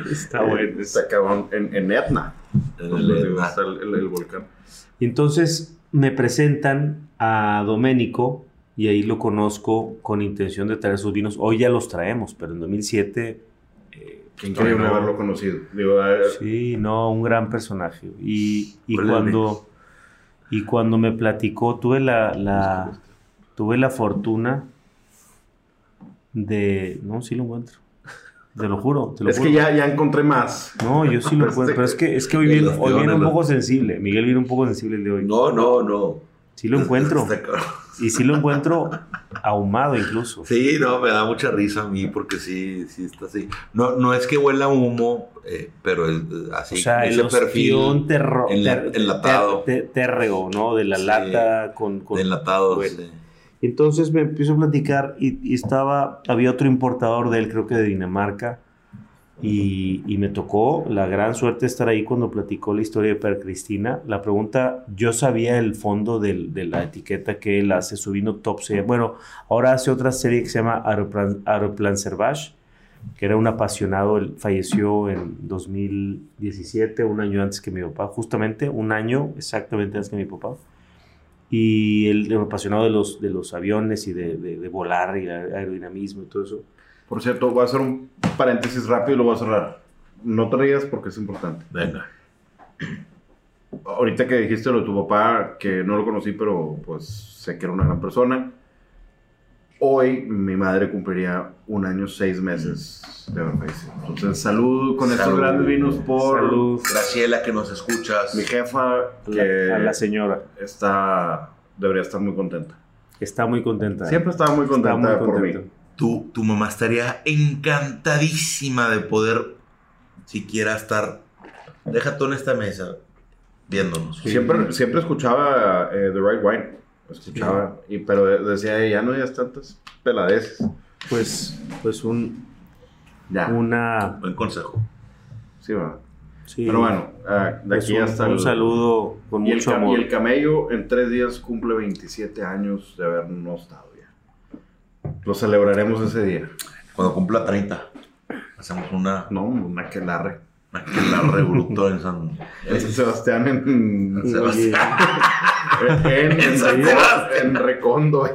S3: Está bueno.
S2: Está cabrón. En, en Etna.
S1: En el Etna.
S2: está el- el- el volcán.
S3: Y entonces me presentan a Domenico y ahí lo conozco con intención de traer sus vinos. Hoy ya los traemos, pero en 2007. eh,
S2: Qué increíble
S3: no.
S2: haberlo conocido. Digo,
S3: Sí, no, un gran personaje. Y, y cuando, y cuando me platicó, tuve la, la, tuve la fortuna de... No, sí lo encuentro. Te lo juro, te lo
S2: es
S3: juro.
S2: que ya, ya encontré más.
S3: No, yo sí lo encuentro, pero es que, es que hoy,
S1: En
S3: viene, hoy viene un poco sensible. Miguel viene un poco sensible el de hoy.
S1: No, no, no.
S3: Sí lo encuentro. Y sí lo encuentro ahumado incluso.
S1: Sí, no, me da mucha risa a mí porque sí, sí está así. No, no es que huela humo, eh, pero es eh, así.
S3: o sea, el
S1: ese perfil
S3: ostión terro,
S1: enla- enlatado.
S3: ter- ter- térreo, ¿no? De la
S1: Sí.
S3: lata con... con
S1: enlatado.
S3: bueno.
S1: sí.
S3: Entonces me empiezo a platicar y, y estaba, había otro importador de él, creo que de Dinamarca, y, me tocó la gran suerte de estar ahí cuando platicó la historia de Per Cristina. La pregunta, yo sabía el fondo del- de la etiqueta que él hace, su vino top se- Bueno, ahora hace otra serie que se llama Aeroplan, Servage, que era un apasionado, él falleció en 2017, un año antes que mi papá, justamente un año exactamente antes que mi papá y el, el apasionado de los, de los aviones y de, de- de volar y el aerodinamismo y todo eso.
S2: Por cierto, voy a hacer un paréntesis rápido y lo voy a cerrar. No te rías porque es importante.
S1: Venga.
S2: Ahorita que dijiste lo de tu papá, que no lo conocí, pero pues sé que era una gran persona. Hoy mi madre cumpliría un año, seis meses de haber fallecido. Entonces, salud con estos
S1: Salud.
S2: grandes vinos por
S3: Salud
S1: Graciela, que nos escuchas.
S2: mi jefa,
S3: a la,
S2: que
S3: a la señora.
S2: está, debería estar muy contenta.
S3: Está muy contenta.
S2: Siempre estaba muy contenta
S3: Está muy
S2: por
S3: contenta.
S2: mí.
S1: Tu, tu mamá estaría encantadísima de poder siquiera estar. Deja tú en esta mesa viéndonos.
S3: Sí.
S2: Siempre, siempre escuchaba eh, The Right Wine. Escuchaba, y, pero de- decía, ya no digas tantas peladeces.
S3: Pues, pues un,
S2: Ya.
S3: una...
S1: Buen consejo.
S2: Sí, va.
S3: sí,
S2: Pero bueno, ah, de
S3: pues
S2: aquí
S3: un,
S2: hasta
S3: un
S2: el...
S3: saludo con
S2: Y el,
S3: mucho
S2: cam-
S3: amor.
S2: y el camello en tres días cumple 27 años de haber no estado. Lo celebraremos ese día.
S1: Cuando cumpla 30, hacemos una.
S2: No, una quelarre.
S1: Una que la rebruto en San.
S2: En San Sebastián en... En, en,
S1: En San Sebastián.
S2: en Recondo.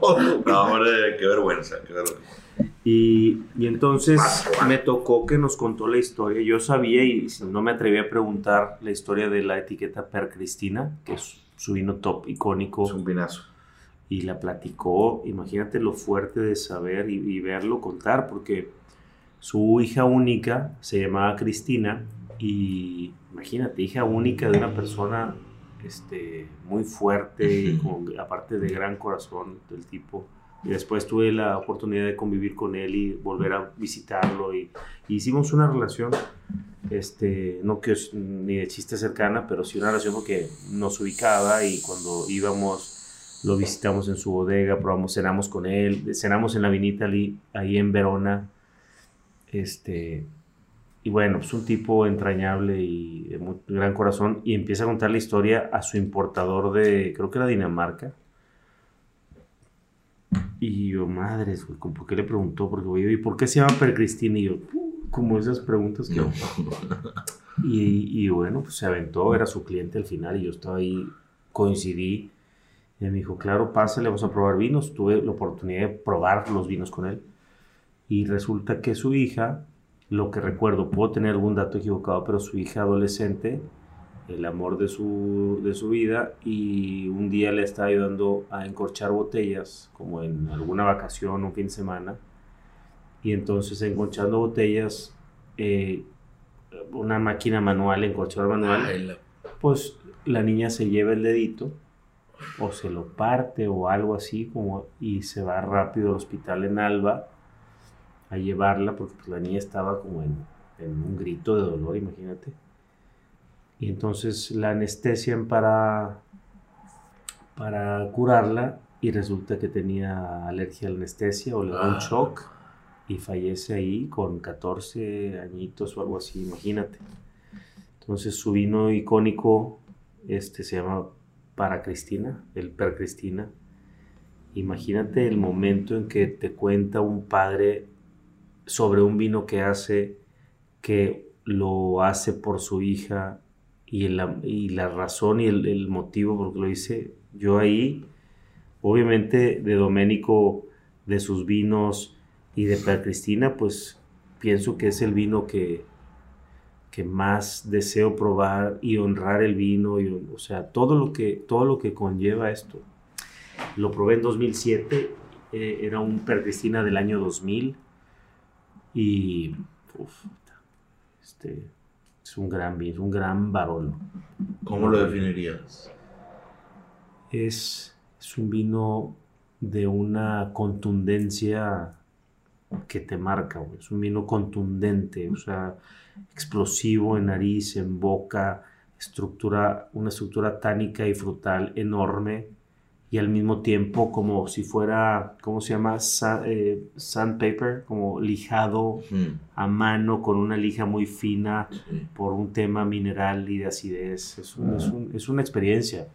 S2: todo.
S1: No, hombre, qué vergüenza, qué vergüenza.
S3: Y, y entonces me tocó que nos contó la historia. Yo sabía y no me atreví a preguntar la historia de la etiqueta Per Cristina, que es su vino top icónico.
S2: Es un vinazo.
S3: Y la platicó. Imagínate lo fuerte de saber y, y verlo contar, porque su hija única se llamaba Cristina y imagínate, hija única de una persona este, muy fuerte, con- aparte de gran corazón del tipo. Y después tuve la oportunidad de convivir con él y volver a visitarlo y, y hicimos una relación, este, no que ni de chiste cercana, pero sí una relación porque nos ubicaba y cuando íbamos lo visitamos en su bodega, probamos, cenamos con él, cenamos en la vinita ahí, ahí en Verona, este, y bueno, pues un tipo entrañable y de muy gran corazón. Y empieza a contar la historia a su importador de, creo que era Dinamarca. Y yo, madres, güey, ¿cómo- ¿por qué le preguntó? Porque, güey, ¿y por qué se llama Per Cristina? Y yo, como esas preguntas que...
S1: No.
S3: Y, y bueno, pues se aventó, era su cliente al final y yo estaba ahí, coincidí. Y me dijo, claro, pásale, vamos a probar vinos. Tuve la oportunidad de probar los vinos con él. Y resulta que su hija, lo que recuerdo, puedo tener algún dato equivocado, pero su hija adolescente, el amor de su, de su vida, y un día le estaba ayudando a encorchar botellas, como en alguna vacación, un fin de semana. Y entonces encorchando botellas, eh, una máquina manual, encorchador manual,
S1: la-
S3: pues la niña se lleva el dedito o se lo parte o algo así como y se va rápido al hospital en Alba a llevarla porque pues, la niña estaba como en, en un grito de dolor, imagínate. Y entonces la anestesian para, para curarla y resulta que tenía alergia a la anestesia o le da un
S1: Ah.
S3: shock y fallece ahí con 14 añitos o algo así, imagínate. Entonces su vino icónico este, se llama Para Cristina, el Per Cristina. Imagínate el momento en que te cuenta un padre sobre un vino que hace, que lo hace por su hija y la, y la razón y el, motivo por lo hice. Yo ahí, obviamente de Doménico, de sus vinos y de Per Cristina, pues pienso que es el vino que, que más deseo probar y honrar el vino, y, o sea, todo lo, que, todo lo que conlleva esto. Lo probé en 2007, eh, era un Per Cristina del año 2000 y uf, este, es un gran vino, es un gran Barolo.
S1: ¿Cómo lo definirías?
S3: Es, es un vino de una contundencia que te marca, güey. es un vino contundente, o sea, explosivo en nariz, en boca, estructura, una estructura tánica y frutal enorme y al mismo tiempo como si fuera, ¿cómo se llama? Eh, sandpaper, como lijado
S1: Mm,
S3: a mano con una lija muy fina por un tema mineral y de acidez. Es, un- es un- es una experiencia.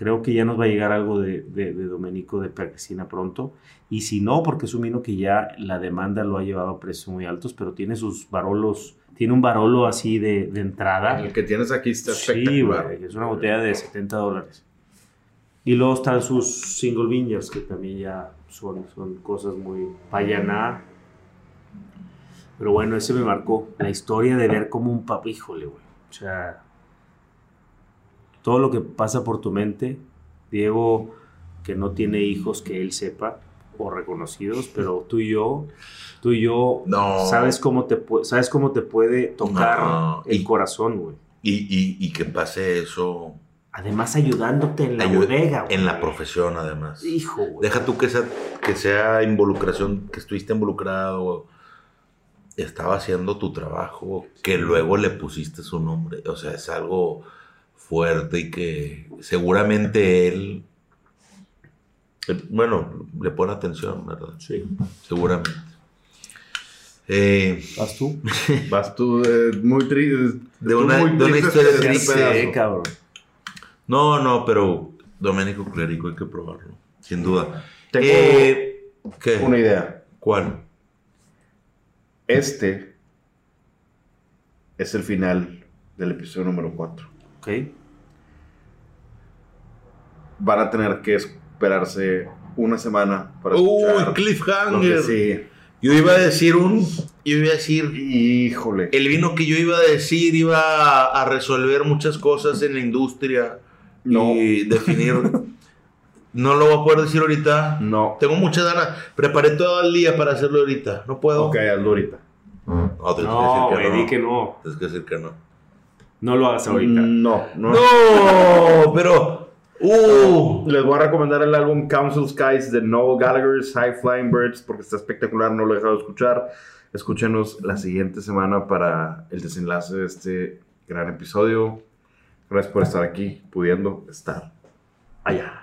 S3: Creo que ya nos va a llegar algo de, de, de Domenico de Percristina pronto. Y si no, porque es un vino que ya la demanda lo ha llevado a precios muy altos, pero tiene sus barolos, tiene un barolo así de, de entrada.
S2: El que tienes aquí está
S3: Sí, güey, es una botella de 70 dólares. Y luego están sus single vineyards, que también ya son, son cosas muy payaná. Pero bueno, ese me marcó. La historia de ver como un papá, híjole, güey. O sea, todo lo que pasa por tu mente. Diego, que no tiene hijos que él sepa o reconocidos, pero tú y yo, tú y yo,
S1: No.
S3: sabes cómo te, sabes cómo te puede tocar
S1: No,
S3: el
S1: y-
S3: corazón, güey.
S1: Y, y, y que pase eso
S3: Además, ayudándote en la bodega, güey.
S1: en la profesión, además.
S3: Hijo, güey.
S1: Deja tú que sea, que sea involucración, que estuviste involucrado, estaba haciendo tu trabajo, que luego le pusiste su nombre. O sea, es algo fuerte y que seguramente él, eh, bueno, le pone atención, ¿verdad?
S3: Sí.
S1: Seguramente. Eh,
S3: ¿Vas tú?
S2: Vas tú eh, muy triste.
S1: De una- de una historia triste,
S3: cabrón.
S1: no, no, pero Domenico Clérico hay que probarlo, sin duda.
S2: Tengo
S1: Eh, ¿Qué?
S2: una idea.
S1: ¿Cuál?
S2: Este es el final del episodio número 4.
S3: Ok.
S2: Van a tener que esperarse una semana para
S1: Uy,
S2: escuchar lo
S1: cliffhanger.
S2: que sigue.
S1: Yo iba a decir un. Yo iba a decir.
S2: Híjole.
S1: El vino que yo iba a decir iba a, a resolver muchas cosas en la industria
S2: No.
S1: y definir. No lo voy a poder decir ahorita.
S2: No.
S1: Tengo muchas ganas. Preparé todo el día para hacerlo ahorita. No puedo.
S2: Ok, hazlo ahorita.
S1: No, tienes
S3: No,
S1: que decir
S3: di
S1: que
S3: que
S1: no.
S3: no.
S1: Tienes que decir que no.
S3: No lo hagas ahorita.
S2: No, no.
S1: No, pero. Uh.
S2: Les voy a recomendar el álbum Council Skies de Noel Gallagher's High Flying Birds porque está espectacular, no lo he dejado de escuchar. Escúchenos la siguiente semana para el desenlace de este gran episodio. Gracias por estar aquí, pudiendo estar allá.